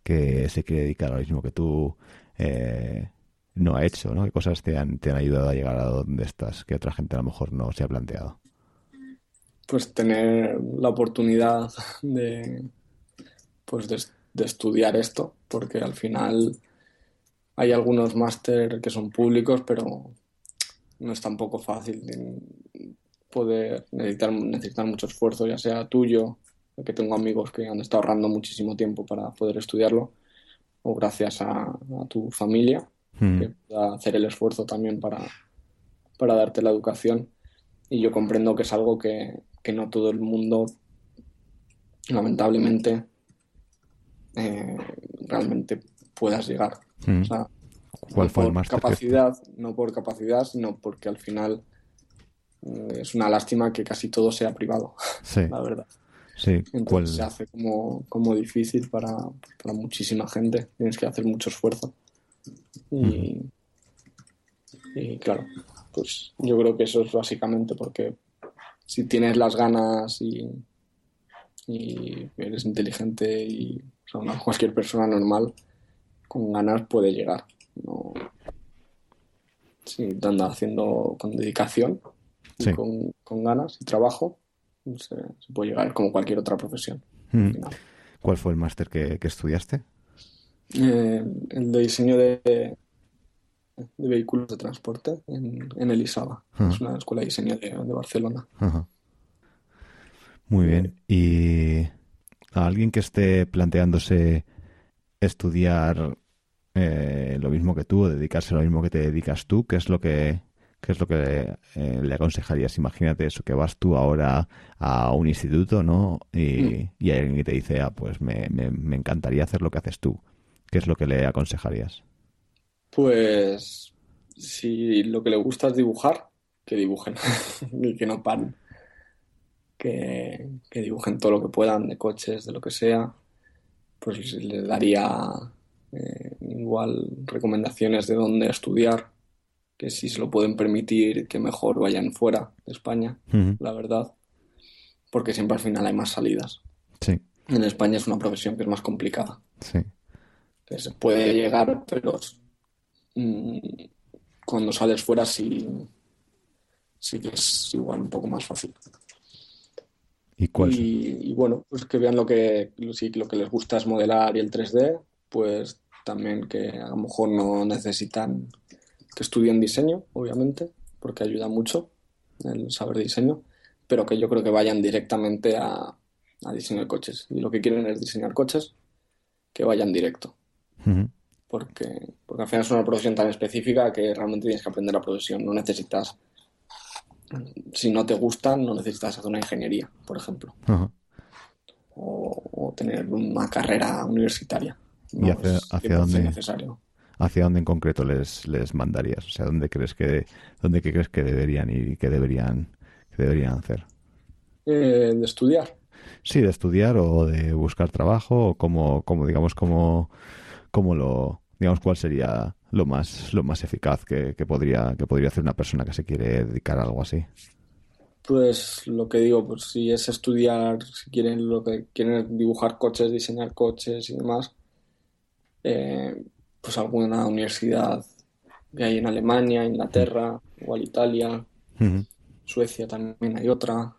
que se quiere dedicar a lo mismo que tú eh, no ha hecho? ¿no? ¿Qué cosas te han, te han ayudado a llegar a donde estás que otra gente a lo mejor no se ha planteado?
Pues tener la oportunidad de, pues de estudiar esto, porque al final hay algunos máster que son públicos, pero no es tampoco fácil poder necesitar, necesitar mucho esfuerzo, ya sea tuyo, que tengo amigos que han estado ahorrando muchísimo tiempo para poder estudiarlo, o gracias a, tu familia, hmm. que pueda hacer el esfuerzo también para, para darte la educación. Y yo comprendo que es algo que, no todo el mundo, lamentablemente, eh, realmente puedas llegar.
Mm. ¿Cuál fue el
por capacidad, no por capacidad, sino porque al final mm, es una lástima que casi todo sea privado, la verdad.
Sí.
Entonces se hace como, como difícil para, muchísima gente. Tienes que hacer mucho esfuerzo. Y, y claro, pues yo creo que eso es básicamente porque si tienes las ganas y, y eres inteligente y cualquier persona normal, con ganas puede llegar. No... Sí, anda haciendo con dedicación, y con, ganas y trabajo, se, puede llegar como cualquier otra profesión.
Mm. ¿Cuál fue el máster que, estudiaste?
Eh, el de diseño de vehículos de transporte en, en Elisaba. Es una escuela de diseño de, Barcelona.
Muy bien. ¿Y a alguien que esté planteándose estudiar eh, lo mismo que tú o dedicarse a lo mismo que te dedicas tú, ¿qué es lo que, qué es lo que eh, le aconsejarías? Imagínate eso, que vas tú ahora a un instituto, ¿no? Y, mm. y hay alguien que te dice, ah, pues me, me, me encantaría hacer lo que haces tú. ¿Qué es lo que le aconsejarías?
Pues si lo que le gusta es dibujar, que dibujen y que no paren. Que, que, dibujen todo lo que puedan, de coches, de lo que sea. Pues les daría eh, igual recomendaciones de dónde estudiar, que si se lo pueden permitir, que mejor vayan fuera de España, la verdad. Porque siempre al final hay más salidas.
Sí.
En España es una profesión que es más complicada.
Sí.
Que se puede llegar, pero Mm, cuando sales fuera sí, sí que es igual un poco más fácil.
¿Y, cuál?
y, bueno, pues que vean lo que, si lo que les gusta es modelar y el 3D, pues también que a lo mejor no necesitan que estudien diseño, obviamente, porque ayuda mucho el saber diseño, pero que yo creo que vayan directamente a, a diseño de coches. Y lo que quieren es diseñar coches, que vayan directo porque, porque al final es una profesión tan específica que realmente tienes que aprender la profesión. No necesitas, si no te gusta, no necesitas hacer una ingeniería, por ejemplo. o, tener una carrera universitaria.
¿Y hacia, dónde? Necesario. ¿Hacia dónde en concreto les, les mandarías? O sea, ¿dónde crees que, dónde crees que deberían ir y que deberían, que deberían hacer?
Eh, de estudiar.
Sí, de estudiar o de buscar trabajo o como, como digamos, como cómo lo, digamos, cuál sería lo más, lo más eficaz que, podría, que podría hacer una persona que se quiere dedicar a algo así.
Pues lo que digo, pues si es estudiar, si quieren lo que quieren dibujar coches, diseñar coches y demás, eh, pues alguna universidad que hay en Alemania, Inglaterra, o Italia, Suecia también hay otra,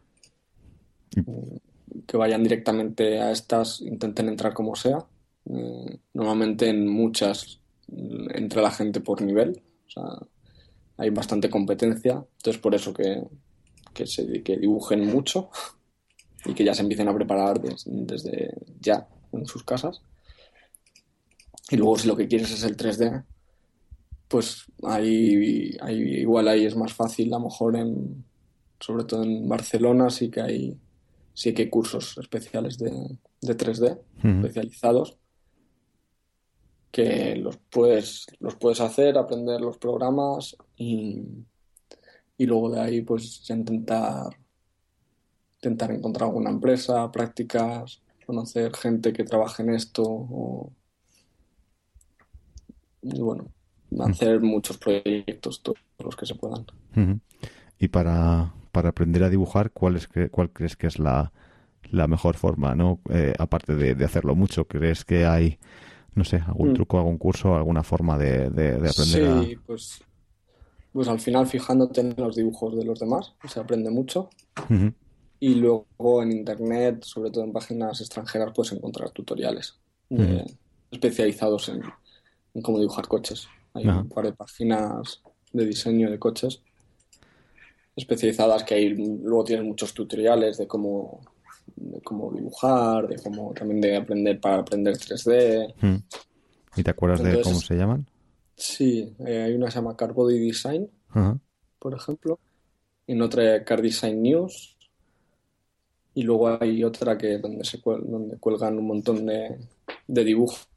que vayan directamente a estas, intenten entrar como sea. Mm, normalmente en muchas entra la gente por nivel, o sea, hay bastante competencia, entonces por eso que, que, se, que dibujen mucho y que ya se empiecen a preparar desde ya en sus casas. Y luego si lo que quieres es el 3D, pues ahí, igual ahí es más fácil, a lo mejor en, sobre todo en Barcelona sí que hay, sí que hay cursos especiales de, de 3D, especializados, que los puedes, los puedes hacer, aprender los programas y, y luego de ahí pues ya intentar, intentar encontrar alguna empresa, prácticas, conocer gente que trabaje en esto y bueno, hacer muchos proyectos, todos los que se puedan.
Y para, para aprender a dibujar, ¿cuál, es, cuál crees que es la, la mejor forma? ¿no? Eh, aparte de, de hacerlo mucho, ¿crees que hay no sé, algún mm. truco, algún curso, alguna forma de, aprender
sí, pues, pues al final fijándote en los dibujos de los demás, se aprende mucho. Y luego en internet, sobre todo en páginas extranjeras, puedes encontrar tutoriales especializados en, cómo dibujar coches. Hay un par de páginas de diseño de coches especializadas que hay, luego tienes muchos tutoriales de cómo de cómo dibujar, de cómo también de aprender para aprender 3D.
Hmm. ¿Y te acuerdas de cómo se llaman?
Sí, eh, hay una que se llama Car Body Design, por ejemplo, y en otra Car Design News, y luego hay otra que donde se donde cuelgan un montón de, de dibujos,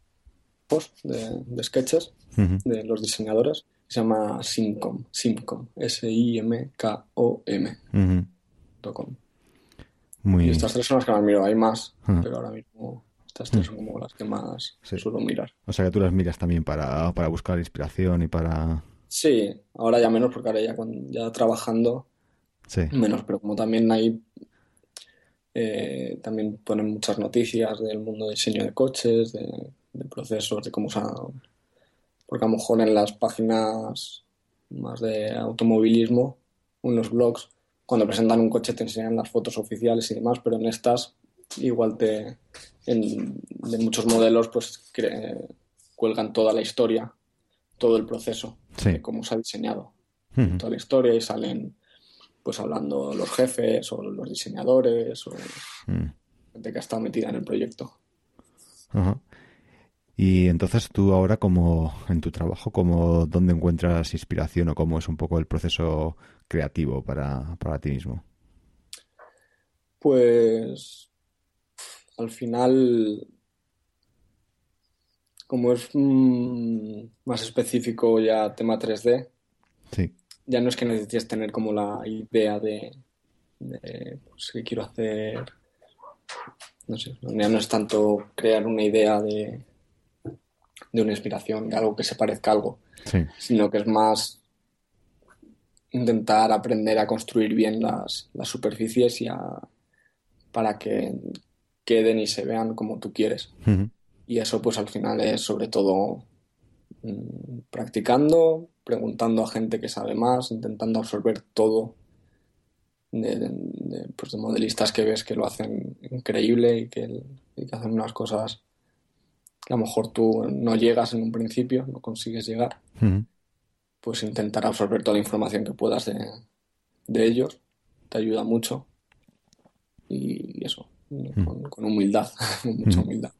de, sketches de los diseñadores, se llama Simcom, Simcom, S-I-M-K-O-M. Y estas tres son las que más miro, hay más, pero ahora mismo estas tres son como las que más suelo mirar.
O sea que tú las miras también para, buscar inspiración y para...
Sí, ahora ya menos porque ahora ya, ya trabajando menos, pero como también hay... Eh, también ponen muchas noticias del mundo de diseño de coches, de, procesos, de cómo se Porque a lo mejor en las páginas más de automovilismo, en los blogs, cuando presentan un coche te enseñan las fotos oficiales y demás, pero en estas igual te en, de muchos modelos pues cuelgan toda la historia, todo el proceso, de cómo se ha diseñado toda la historia y salen pues hablando los jefes o los diseñadores o mm. gente que ha estado metida en el proyecto.
Y entonces tú ahora como en tu trabajo, como dónde encuentras inspiración o cómo es un poco el proceso creativo para, para ti mismo?
Pues al final, como es mm, más específico ya tema 3D,
sí
ya no es que necesites tener como la idea de, pues, qué quiero hacer. No sé, ya no es tanto crear una idea de, de una inspiración, de algo que se parezca a algo, sino que es más intentar aprender a construir bien las, superficies y para que queden y se vean como tú quieres. Y eso pues al final es sobre todo mm, practicando, preguntando a gente que sabe más, intentando absorber todo de, pues de modelistas que ves que lo hacen increíble y que, hacen unas cosas que a lo mejor tú no llegas en un principio, no consigues llegar, pues intentar absorber toda la información que puedas de, ellos te ayuda mucho y, eso, con, humildad, con mucha humildad.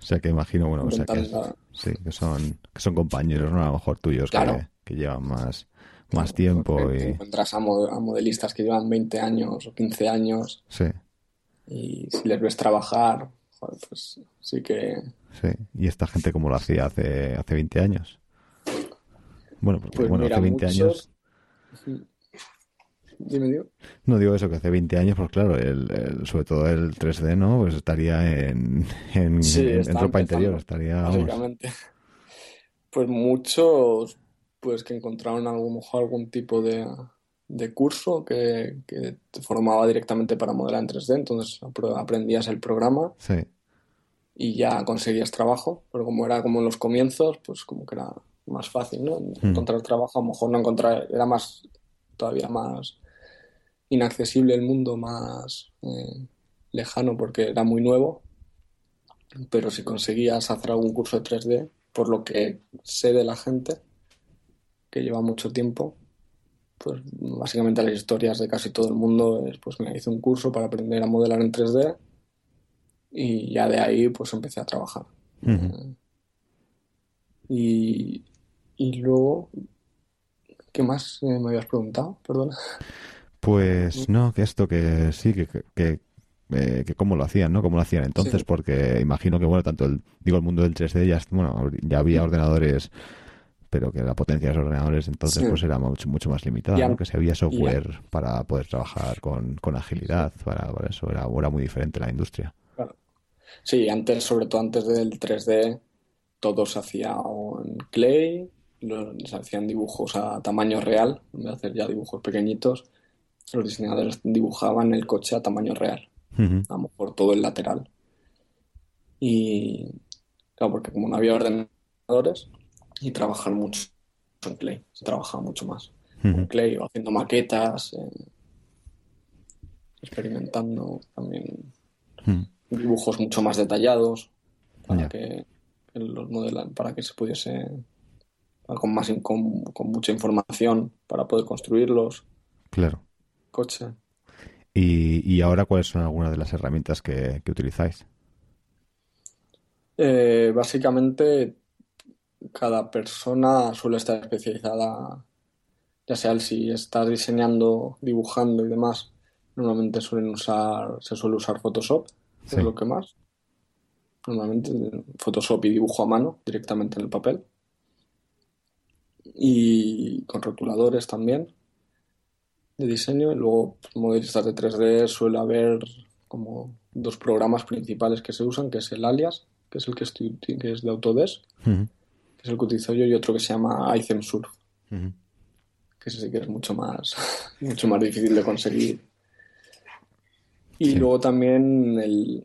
O sea que imagino, bueno, o sea que, sí, que son, que son compañeros, ¿no? A lo mejor tuyos que, llevan más, más tiempo.
y... encuentras a, modelistas que llevan 20 años o 15 años.
Sí.
Y si les ves trabajar, pues sí que...
Sí. ¿Y esta gente cómo lo hacía hace, hace 20 años? Bueno, porque pues bueno, hace 20 años...
Dime,
No digo eso, que hace 20 años, pues claro, el, sobre todo el 3D, ¿no? Pues estaría en, en, ropa interior, estaría...
Básicamente. Pues muchos, pues que encontraron a lo mejor algún tipo de, de curso que, que, te formaba directamente para modelar en 3D, entonces aprendías el programa
sí.
y ya conseguías trabajo, pero como era como en los comienzos, pues como que era más fácil, ¿no? Hmm. Encontrar trabajo, a lo mejor no encontrar, era más, todavía más inaccesible el mundo, más eh, lejano porque era muy nuevo. Pero si conseguías hacer algún curso de 3D, por lo que sé de la gente, que lleva mucho tiempo, pues básicamente las historias de casi todo el mundo es, pues me hice un curso para aprender a modelar en 3D y ya de ahí pues empecé a trabajar. Eh, y, y luego, ¿qué más eh, me habías preguntado? Perdona.
Pues no, que esto, que sí, que, que, eh, que cómo lo hacían, ¿no? Cómo lo hacían entonces, porque imagino que, bueno, tanto el, digo, el mundo del 3D ya, bueno, ya había ordenadores, pero que la potencia de los ordenadores entonces pues era mucho, mucho más limitada, ¿no? Que si había software para poder trabajar con, con agilidad, para, eso era, era muy diferente la industria.
Claro. Sí, antes, sobre todo antes del 3D, todo se hacía en Clay, se hacían dibujos a tamaño real, en vez de hacer ya dibujos pequeñitos los diseñadores dibujaban el coche a tamaño real, a lo mejor todo el lateral. Y claro, porque como no había ordenadores, y trabajar mucho en Clay, se trabajaba mucho más en Clay o haciendo maquetas, eh, experimentando también dibujos mucho más detallados para que los modelan, para que se pudiese con más con, con mucha información para poder construirlos.
Claro
coche.
¿Y, ahora cuáles son algunas de las herramientas que, utilizáis?
Eh, básicamente, cada persona suele estar especializada, ya sea si estás diseñando, dibujando y demás. Normalmente suelen usar, se suele usar Photoshop, es lo que más. Normalmente Photoshop y dibujo a mano directamente en el papel. Y con rotuladores también de diseño y luego pues, modelistas de 3D suele haber como dos programas principales que se usan, que es el Alias, que es el que, estoy, que es de Autodesk, que es el que utilizo yo, y otro que se llama iThem Surf, que ese sí que es mucho más, mucho más difícil de conseguir. Y luego también el,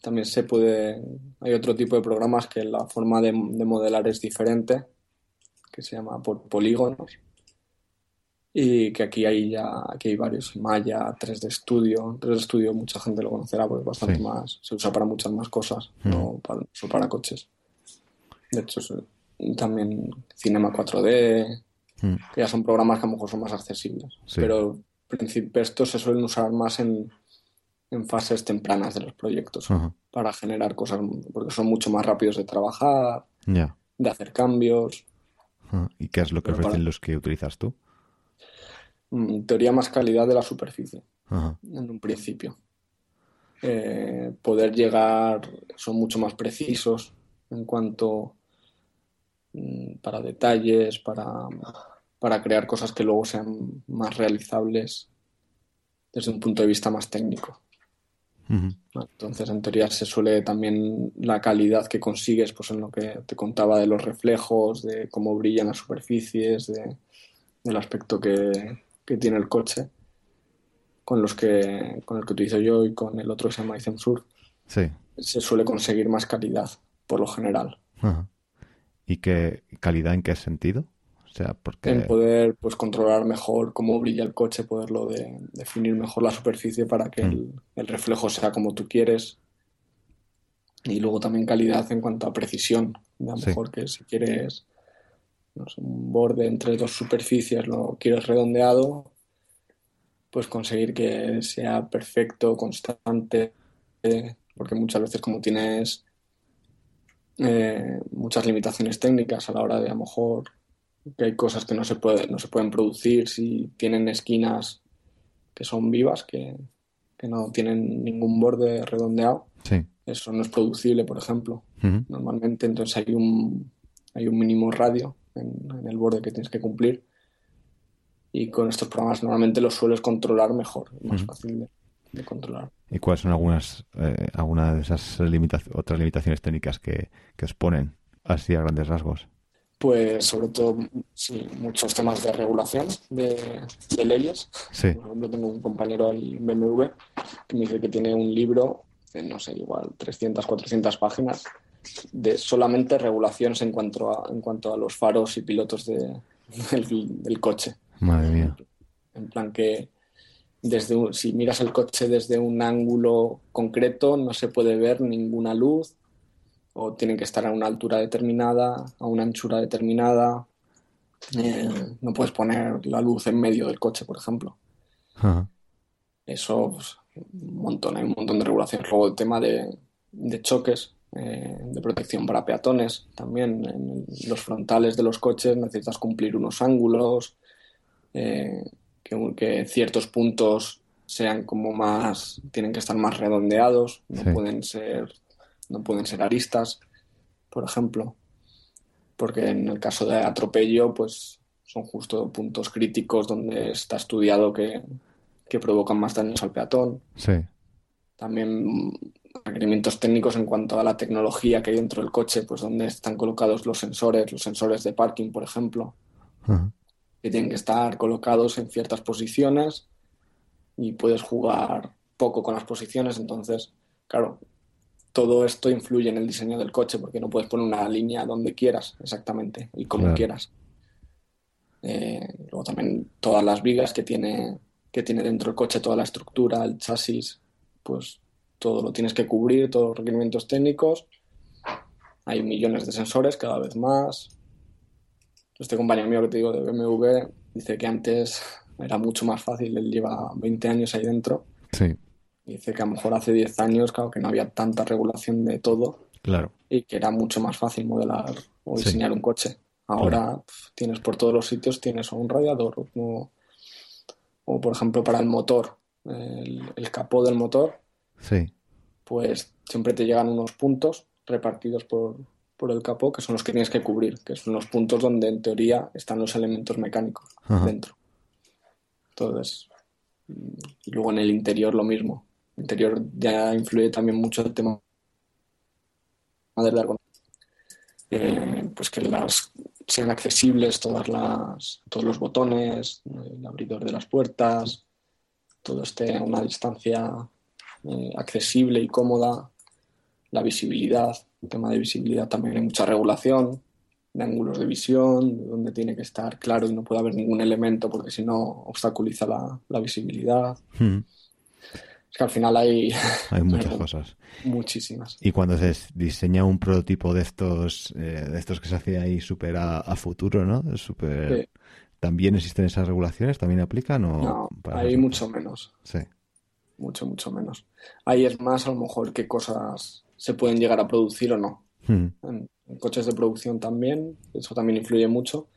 también se puede, hay otro tipo de programas que la forma de, de modelar es diferente, que se llama por polígonos. Y que aquí hay ya aquí hay varios Maya 3D Studio. 3D Studio mucha gente lo conocerá porque es bastante más se usa para muchas más cosas mm. no para, para coches. De hecho también Cinema 4D, mm. que ya son programas que a lo mejor son más accesibles. Pero en principio estos se suelen usar más en, en fases tempranas de los proyectos para generar cosas, porque son mucho más rápidos de trabajar, de hacer cambios.
¿Y qué es lo que ofrecen los que utilizas tú?
Mm, teoría más calidad de la superficie en un principio. Eh, poder llegar, son mucho más precisos en cuanto para detalles, para, para crear cosas que luego sean más realizables desde un punto de vista más técnico. Entonces, en teoría se suele también la calidad que consigues, pues en lo que te contaba de los reflejos, de cómo brillan las superficies, de, del aspecto que, que tiene el coche, con los que con el que utilizo yo y con el otro que se llama Sur,
sí.
se suele conseguir más calidad, por lo general.
¿Y qué calidad en qué sentido? O sea, porque...
En poder pues controlar mejor cómo brilla el coche, poderlo de, definir mejor la superficie para que el, mm. reflejo sea como tú quieres. Y luego también calidad en cuanto a precisión. A lo mejor que si quieres un borde entre dos superficies, lo quieres redondeado, pues conseguir que sea perfecto, constante, porque muchas veces como tienes eh, muchas limitaciones técnicas a la hora de a lo mejor que hay cosas que no se, puede, no se pueden producir si tienen esquinas que son vivas, que, no tienen ningún borde redondeado. Eso no es producible, por ejemplo. Normalmente entonces hay un, hay un mínimo radio en, el borde que tienes que cumplir. Y con estos programas normalmente los sueles controlar mejor, más fácil de, controlar.
¿Y cuáles son algunas, eh, algunas de esas otras limitaciones técnicas que, que os ponen así a grandes rasgos?
Pues sobre todo, sí, muchos temas de regulación de, de leyes.
Sí.
Por ejemplo, tengo un compañero ahí BMW que me dice que tiene un libro de, no sé, igual 300, 400 páginas de solamente regulaciones en cuanto a, en cuanto a los faros y pilotos de, del, coche.
Madre mía.
En plan que desde si miras el coche desde un ángulo concreto no se puede ver ninguna luz o tienen que estar a una altura determinada, a una anchura determinada. Eh, no puedes poner la luz en medio del coche, por ejemplo. Eso, pues, un montón, hay un montón de regulaciones. Luego el tema de, de choques, eh, de protección para peatones. También en los frontales de los coches necesitas cumplir unos ángulos, eh, que, ciertos puntos sean como más, tienen que estar más redondeados, no pueden ser, no pueden ser aristas, por ejemplo, porque en el caso de atropello, pues son justo puntos críticos donde está estudiado que, que provocan más daños al peatón.
Sí.
También requerimientos técnicos en cuanto a la tecnología que hay dentro del coche, pues donde están colocados los sensores, los sensores de parking, por ejemplo, que tienen que estar colocados en ciertas posiciones y puedes jugar poco con las posiciones, entonces, claro, todo esto influye en el diseño del coche porque no puedes poner una línea donde quieras exactamente y como quieras. Eh, luego también todas las vigas que tiene, que tiene dentro el coche, toda la estructura, el chasis, pues todo lo tienes que cubrir, todos los requerimientos técnicos. Hay millones de sensores cada vez más. Este compañero mío que te digo de BMW dice que antes era mucho más fácil, él lleva 20 años ahí dentro.
Sí.
Dice que a lo mejor hace 10 años, claro, que no había tanta regulación de todo.
Claro.
Y que era mucho más fácil modelar o diseñar un coche. Ahora tienes por todos los sitios, tienes un radiador o, o por ejemplo para el motor, el, el capó del motor
sí.
pues siempre te llegan unos puntos repartidos por, el capó que son los que tienes que cubrir, que son los puntos donde en teoría están los elementos mecánicos dentro. Entonces, y luego en el interior lo mismo. El interior ya influye también mucho el tema de la eh, pues que las sean accesibles todas las todos los botones, el abridor de las puertas, todo esté a una distancia eh, accesible y cómoda, la visibilidad, tema de visibilidad también hay mucha regulación, de ángulos de visión, donde tiene que estar claro y no puede haber ningún elemento porque si no obstaculiza la, visibilidad. Hmm. Es que al final hay...
Hay muchas cosas.
Muchísimas.
Y cuando se diseña un prototipo de estos, eh, de estos que se hace ahí súper a, futuro, ¿no? Super... ¿También existen esas regulaciones? ¿También aplican? O
no, hay mucho menos.
Sí.
Mucho, mucho menos. Ahí es más a lo mejor qué cosas se pueden llegar a producir o no.
Hmm.
En, coches de producción también, eso también influye mucho.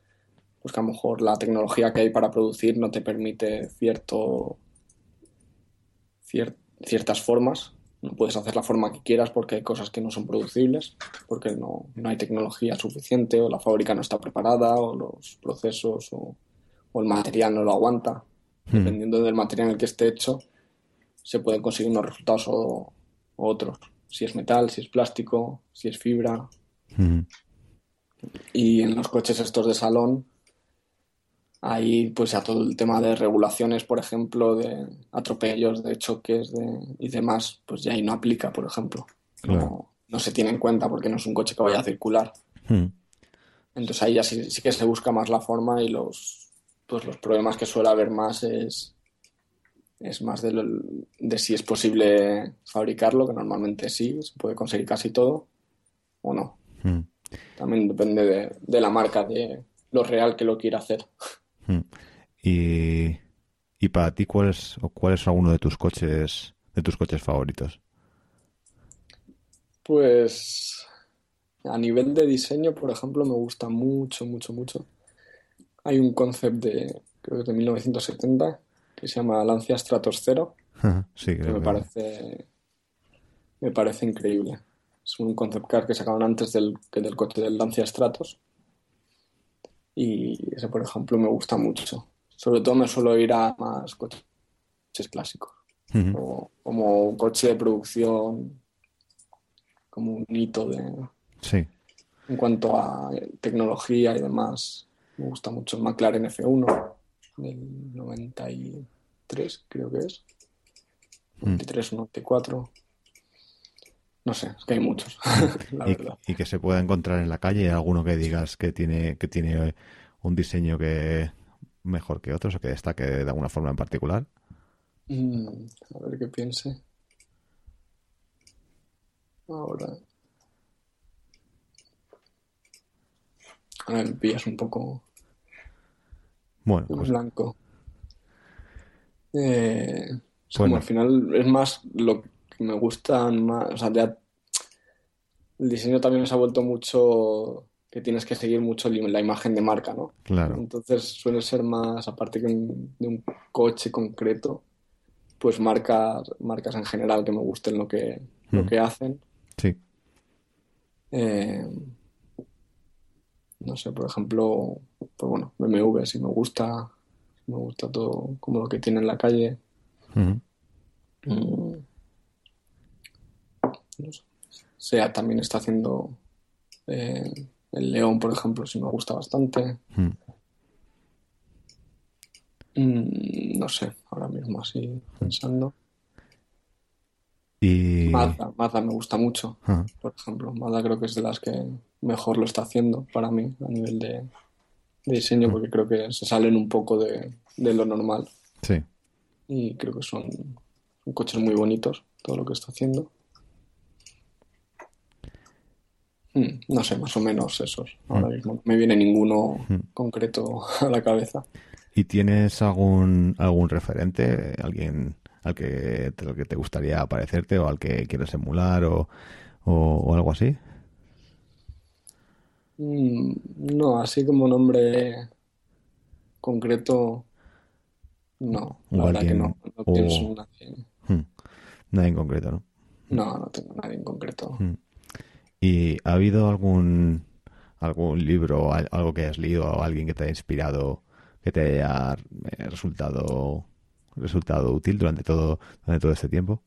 Pues que a lo mejor la tecnología que hay para producir no te permite cierto, ciertas formas. No puedes hacer la forma que quieras porque hay cosas que no son producibles, porque no, no hay tecnología suficiente, o la fábrica no está preparada, o los procesos, o, el material no lo aguanta. Hmm. Dependiendo del material en el que esté hecho, se pueden conseguir unos resultados o otros si es metal, si es plástico, si es fibra. Y en los coches estos de salón, ahí pues ya todo el tema de regulaciones, por ejemplo, de atropellos, de choques y demás, pues ya ahí no aplica, por ejemplo. No, se tiene en cuenta porque no es un coche que vaya a circular. Entonces ahí ya sí, sí, que se busca más la forma y los, pues los problemas que suele haber más es es más de, de si es posible fabricarlo, que normalmente sí, se puede conseguir casi todo, o no.
Hmm.
También depende de, la marca, de lo real que lo quiera hacer.
Hmm. Y, y para ti, ¿cuál es, o ¿cuál es alguno de tus coches, de tus coches favoritos?
Pues a nivel de diseño, por ejemplo, me gusta mucho, mucho, mucho. Hay un concept de, creo que de 1970, que se llama Lancia Stratos Zero.
sí,
que me parece me parece increíble. Es un concept car que sacaron antes del, que del coche del Lancia Stratos. Y ese, por ejemplo, me gusta mucho. Sobre todo me suelo ir a más coches clásicos. o, como coche de producción, como un hito de...
Sí.
En cuanto a tecnología y demás, me gusta mucho el McLaren F1 del 93, creo que es. 93 o 94. No sé, es que hay muchos, la
y,
verdad.
Y que se pueda encontrar en la calle, alguno que digas que tiene, que tiene un diseño que mejor que otros o que destaque de alguna forma en particular.
Mm, a ver qué piense. Ahora. A ver, pillas un poco
bueno, pues...
blanco. Eh, como al final es más lo que me gusta más, o sea, ya el diseño también se ha vuelto mucho que tienes que seguir mucho la imagen de marca, ¿no?
Claro.
Entonces suele ser más, aparte que de un coche concreto, pues marcas, marcas en general que me gusten lo que, lo mm. que hacen.
Sí.
Eh, no sé, por ejemplo, pues bueno, BMW si me gusta, me gusta todo como lo que tiene en la calle.
Mm.
Sea también está haciendo eh, el León, por ejemplo, si me gusta bastante.
Mm,
no sé, ahora mismo así pensando.
Y...
Mazda, me gusta mucho, por ejemplo. Mazda creo que es de las que mejor lo está haciendo para mí a nivel de, diseño, porque creo que se salen un poco de, lo normal.
Sí.
Y creo que son, coches muy bonitos, todo lo que está haciendo. Hmm, no sé, más o menos esos. Ahora mismo no me viene ninguno concreto a la cabeza.
¿Y tienes algún, algún referente? ¿Alguien al que, te, que te gustaría parecerte o al que quieres emular o, o, algo así?
Mm, no, así como nombre concreto, no. La verdad que no. No pienso nadie.
Hmm. Nadie en concreto, ¿no?
No, no tengo nadie en concreto.
Hmm. ¿Y ha habido algún algún libro, algo que hayas leído o alguien que te haya inspirado, que te haya eh, resultado resultado útil durante todo, durante todo este tiempo?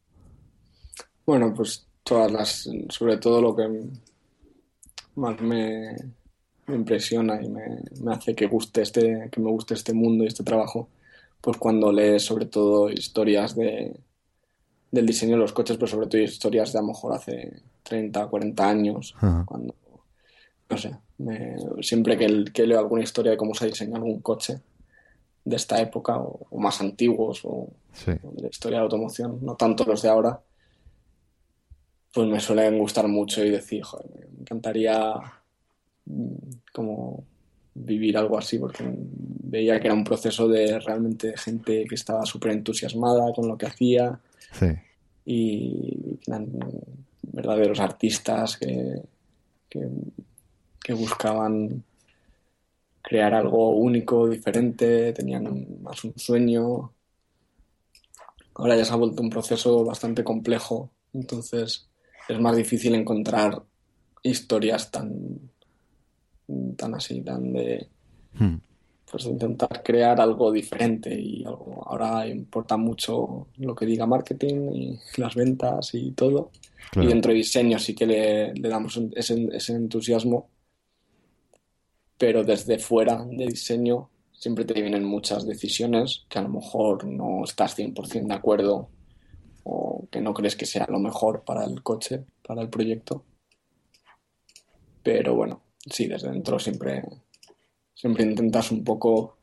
Bueno, pues todas las, sobre todo lo que más me, impresiona y me, hace que guste este, que me guste este mundo y este trabajo, pues cuando lees sobre todo historias de, del diseño de los coches, pero sobre todo historias de a lo mejor hace 30, 40 años, cuando, no sé, siempre que, que, leo alguna historia de cómo se ha diseñado un coche, de esta época o, más antiguos o, de historia de automoción, no tanto los de ahora, pues me suelen gustar mucho y decir, joder, me encantaría mm, como vivir algo así, porque veía que era un proceso de realmente gente que estaba súper entusiasmada con lo que hacía y eran verdaderos artistas que, que, buscaban crear algo único, diferente, tenían más un sueño. Ahora ya se ha vuelto un proceso bastante complejo, entonces es más difícil encontrar historias tan tan así, tan de hmm. pues intentar crear algo diferente y algo ahora importa mucho lo que diga marketing y las ventas y todo. Y dentro de diseño sí que le, damos ese, ese, entusiasmo, pero desde fuera de diseño siempre te vienen muchas decisiones que a lo mejor no estás 100% de acuerdo o que no crees que sea lo mejor para el coche, para el proyecto. Pero bueno, sí, desde dentro siempre, siempre intentas un poco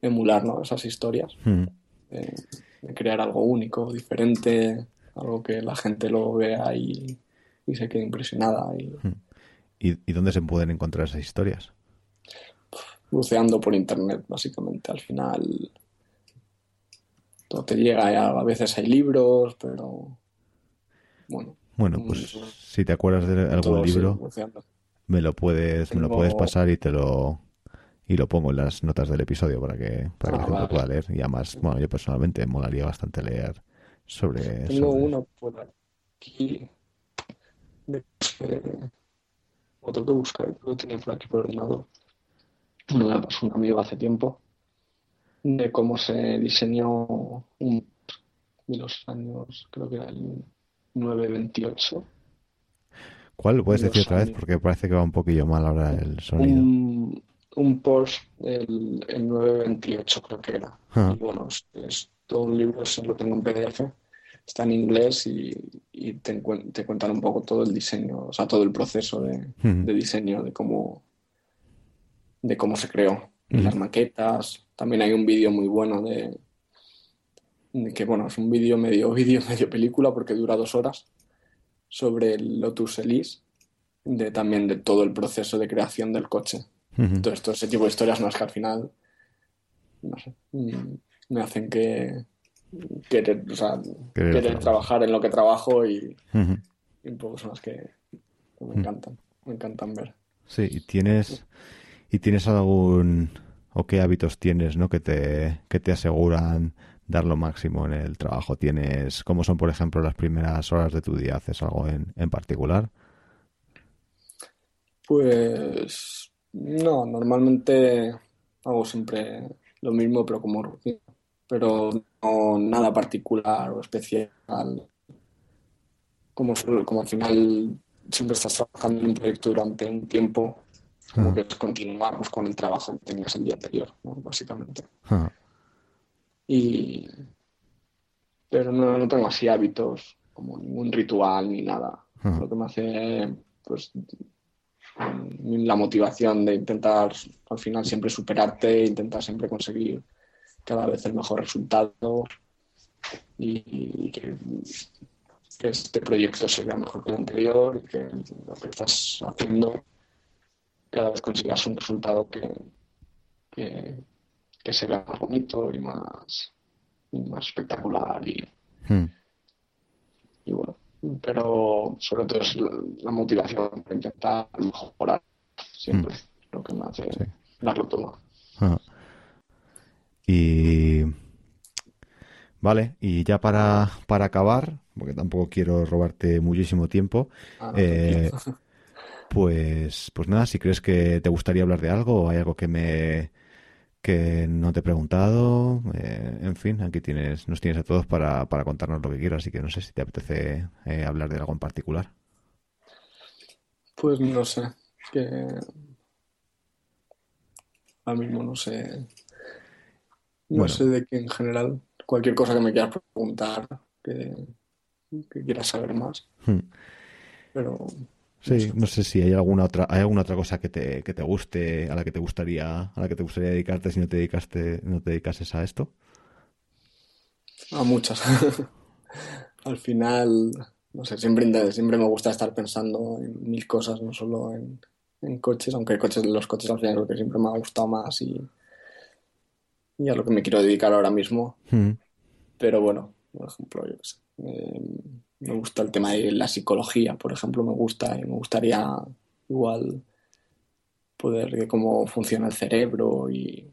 emular esas historias, hmm. de, crear algo único, diferente, algo que la gente lo vea y, se quede impresionada. Y... Hmm.
¿Y, dónde se pueden encontrar esas historias?
Buceando por internet, básicamente. Al final todo te llega, a veces hay libros, pero bueno.
Bueno, pues mm, si te acuerdas de algún libro, me lo puedes, me lo puedes pasar y te lo y lo pongo en las notas del episodio para que, para que la ah, gente pueda leer. Y además, bueno, yo personalmente molaría bastante leer sobre
Tengo uno por aquí de, otro que buscar, lo tenía por aquí por el ordenador. Uno me pasó un amigo hace tiempo de cómo se diseñó un de los años, creo que era el 928
¿Cuál? ¿Puedes decir otra vez? Porque parece que va un poquillo mal ahora el sonido.
Un, un Porsche, el, el 928 creo que era. Ah. Y bueno, es, todo un libro, lo tengo en PDF, está en inglés y, y te, te, cuentan un poco todo el diseño, o sea, todo el proceso de, de diseño, de cómo, de cómo se creó. Las maquetas. También hay un vídeo muy bueno de, de que, bueno, es un vídeo medio vídeo, medio película porque dura dos horas sobre el Lotus Elise, de también de todo el proceso de creación del coche. Entonces, todo ese tipo de historias más que al final, no sé, mm, me hacen que querer, trabajar en lo que trabajo y, un poco son las que me encantan, me encantan ver.
Sí, y tienes, y tienes algún, o qué hábitos tienes, ¿no? Que te, que te aseguran dar lo máximo en el trabajo? ¿Tienes, cómo son, por ejemplo, las primeras horas de tu día? ¿Haces algo en, en particular?
Pues no, normalmente hago siempre lo mismo, pero como rutina. Pero no nada particular o especial. Como, como al final siempre estás trabajando en un proyecto durante un tiempo, como ah. que continuamos con el trabajo que tenías el día anterior, básicamente. Ah. Y... Pero no, no tengo así hábitos, como ningún ritual ni nada. Lo que me hace, pues, la motivación de intentar al final siempre superarte, intentar siempre conseguir cada vez el mejor resultado y, que, este proyecto sea mejor que el anterior y que lo que estás haciendo cada vez consigas un resultado que, que se vea más bonito y más, más espectacular y, hmm. y bueno, pero sobre todo es la, motivación para intentar mejorar siempre hmm. lo que me hace darlo todo. Ah.
Y vale, y ya para, para acabar, porque tampoco quiero robarte muchísimo tiempo, ah, eh, pues, pues nada, si crees que te gustaría hablar de algo o hay algo que me que no te he preguntado. Eh, en fin, aquí tienes, nos tienes a todos para, para, contarnos lo que quieras, así que no sé si te apetece eh, hablar de algo en particular.
Pues no sé, que ahora mismo no sé, no sé de qué en general, cualquier cosa que me quieras preguntar, que, quieras saber más. Hmm. Pero
Sí, no sé si hay alguna otra, hay alguna otra cosa que te, que te guste, a la que te gustaría, a la que te gustaría dedicarte si no te dedicaste, no te dedicases a esto.
A muchas. Al final, no sé, siempre, siempre me gusta estar pensando en mil cosas, no solo en, coches, aunque coches, los coches al final es lo que siempre me ha gustado más y, y a lo que me quiero dedicar ahora mismo. Hmm. Pero bueno, por ejemplo, yo qué sé. Eh, me gusta el tema de la psicología, por ejemplo, me gusta y me gustaría igual poder ver cómo funciona el cerebro y,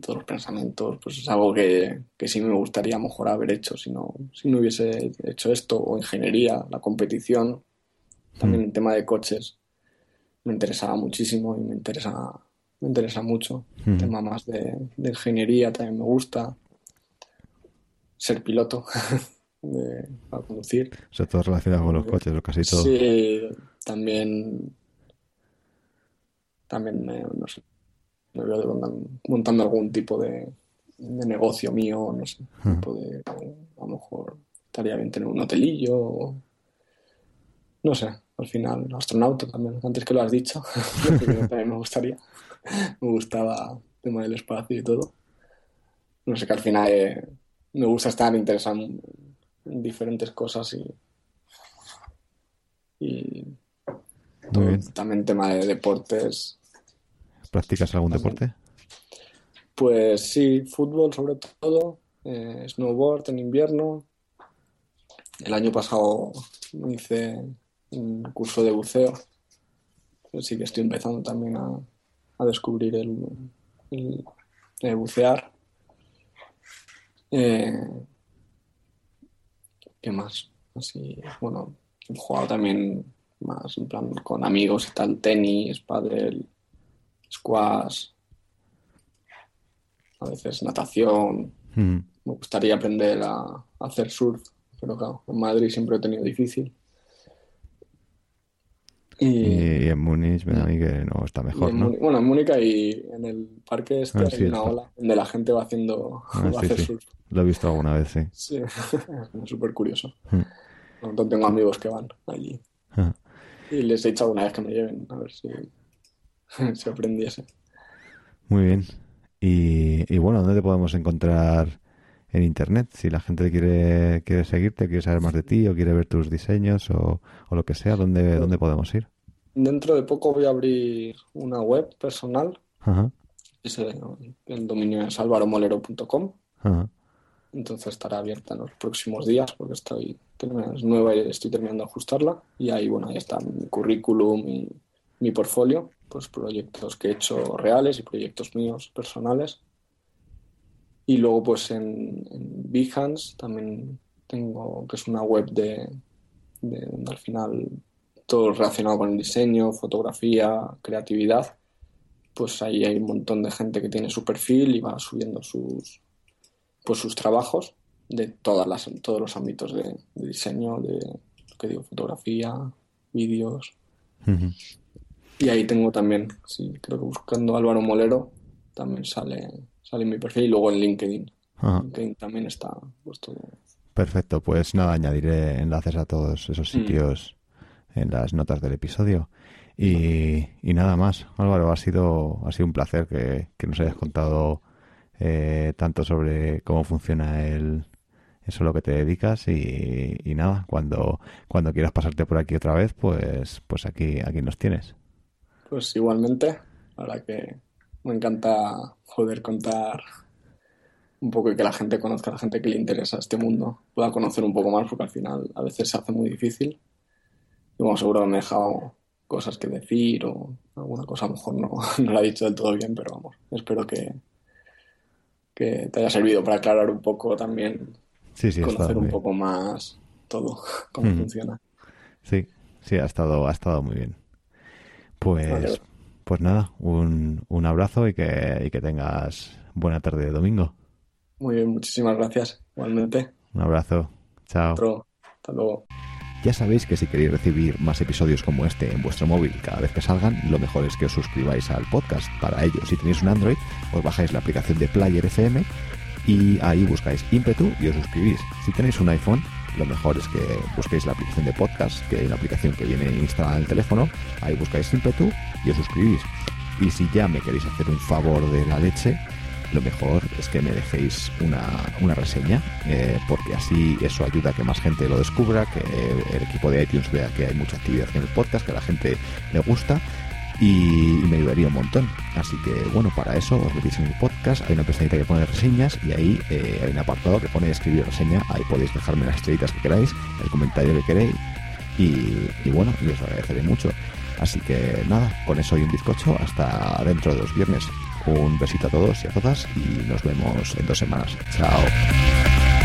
todos los pensamientos, pues es algo que, que, sí me gustaría mejor haber hecho si no, si no hubiese hecho esto, o ingeniería, la competición, también el tema de coches me interesaba muchísimo y me interesa, me interesa mucho. El tema más de, de ingeniería también me gusta. Ser piloto. de, a conducir.
O sea, todo relacionado con los coches, o casi todo.
Sí, también. También me, no sé, me veo montando algún tipo de, de negocio mío, no sé. Hmm. a lo mejor estaría bien tener un hotelillo. no sé, al final, astronauta también, antes que lo has dicho, también me gustaría. me gustaba el tema del espacio y todo. No sé, que al final eh, me gusta estar interesado diferentes cosas y, y también tema de deportes.
¿Practicas algún deporte?
Pues sí, fútbol sobre todo, eh, snowboard en invierno. El año pasado hice un curso de buceo. Así que estoy empezando también a, descubrir el, bucear. Eh, ¿Qué más? Así, bueno, he jugado también más en plan con amigos y tal, tenis, padel, squash, a veces natación. Mm. Me gustaría aprender a, hacer surf, pero claro, en Madrid siempre he tenido difícil.
Y, en Múnich me da a mí que no está mejor, ¿no?
bueno, en Múnich y en el parque este ah, hay una ola donde la gente va haciendo ah, va a hacer surf.
Lo he visto alguna vez, sí.
Sí, es súper curioso. Mm. tengo amigos que van allí. Ah. Y les he dicho alguna vez que me lleven, a ver si, si aprendiese.
Muy bien. Y, y, bueno, ¿dónde te podemos encontrar en internet? Si la gente quiere, quiere seguirte, quiere saber más de ti o quiere ver tus diseños o, o lo que sea, ¿dónde, ¿dónde podemos ir?
Dentro de poco voy a abrir una web personal. Ajá. el dominio es alvaromolero.com. Entonces estará abierta en los próximos días porque estoy es nueva y estoy terminando de ajustarla. Y ahí, bueno, ahí está mi currículum y mi portfolio, pues proyectos que he hecho reales y proyectos míos personales. Y luego, pues en, en Behance también tengo, que es una web de, de donde al final todo relacionado con el diseño, fotografía, creatividad, pues ahí hay un montón de gente que tiene su perfil y va subiendo sus, pues sus trabajos de todas las, todos los ámbitos de, diseño, de que digo, fotografía, vídeos. Y ahí tengo también, sí, creo que buscando Álvaro Molero también sale, sale mi perfil y luego en LinkedIn. LinkedIn también está puesto.
Perfecto, pues nada, añadiré enlaces a todos esos mm. sitios en las notas del episodio. Y, nada más, Álvaro, ha sido, ha sido un placer que, que nos hayas contado eh, tanto sobre cómo funciona el, eso a lo que te dedicas y, nada, cuando, cuando quieras pasarte por aquí otra vez, pues, pues aquí, aquí nos tienes.
Pues igualmente, ahora que me encanta poder contar un poco y que la gente conozca, a la gente que le interesa este mundo, pueda conocer un poco más, porque al final a veces se hace muy difícil. Y bueno, seguro que me he dejado cosas que decir o alguna cosa a lo mejor no, no la he dicho del todo bien, pero vamos, espero que, que te haya servido para aclarar un poco también, conocer un poco más todo, cómo funciona.
Sí, sí, ha estado, ha estado muy bien. Pues, pues nada, un, un abrazo y que, y que tengas buena tarde de domingo.
Muy bien, muchísimas gracias, igualmente.
Un abrazo, chao.
hasta luego.
Ya sabéis que si queréis recibir más episodios como este en vuestro móvil cada vez que salgan, lo mejor es que os suscribáis al podcast. Para ello, si tenéis un Android, os bajáis la aplicación de Player FM y ahí buscáis ímpetu y os suscribís. Si tenéis un iPhone, lo mejor es que busquéis la aplicación de podcast, que hay una aplicación que viene instalada en el teléfono, ahí buscáis Impetu y os suscribís. Y si ya me queréis hacer un favor de la leche, lo mejor es que me dejéis una, reseña, eh, porque así eso ayuda a que más gente lo descubra, que el equipo de iTunes vea que hay mucha actividad en el podcast, que a la gente le gusta y, me ayudaría un montón. Así que bueno, para eso os metéis en el podcast, hay una pestañita que pone reseñas y ahí eh, hay un apartado que pone escribir reseña, ahí podéis dejarme las estrellitas que queráis, el comentario que queréis y, bueno, y os agradeceré mucho. Así que nada, con eso y un bizcocho, hasta dentro de dos viernes. Un besito a todos y a todas y nos vemos en dos semanas. Chao.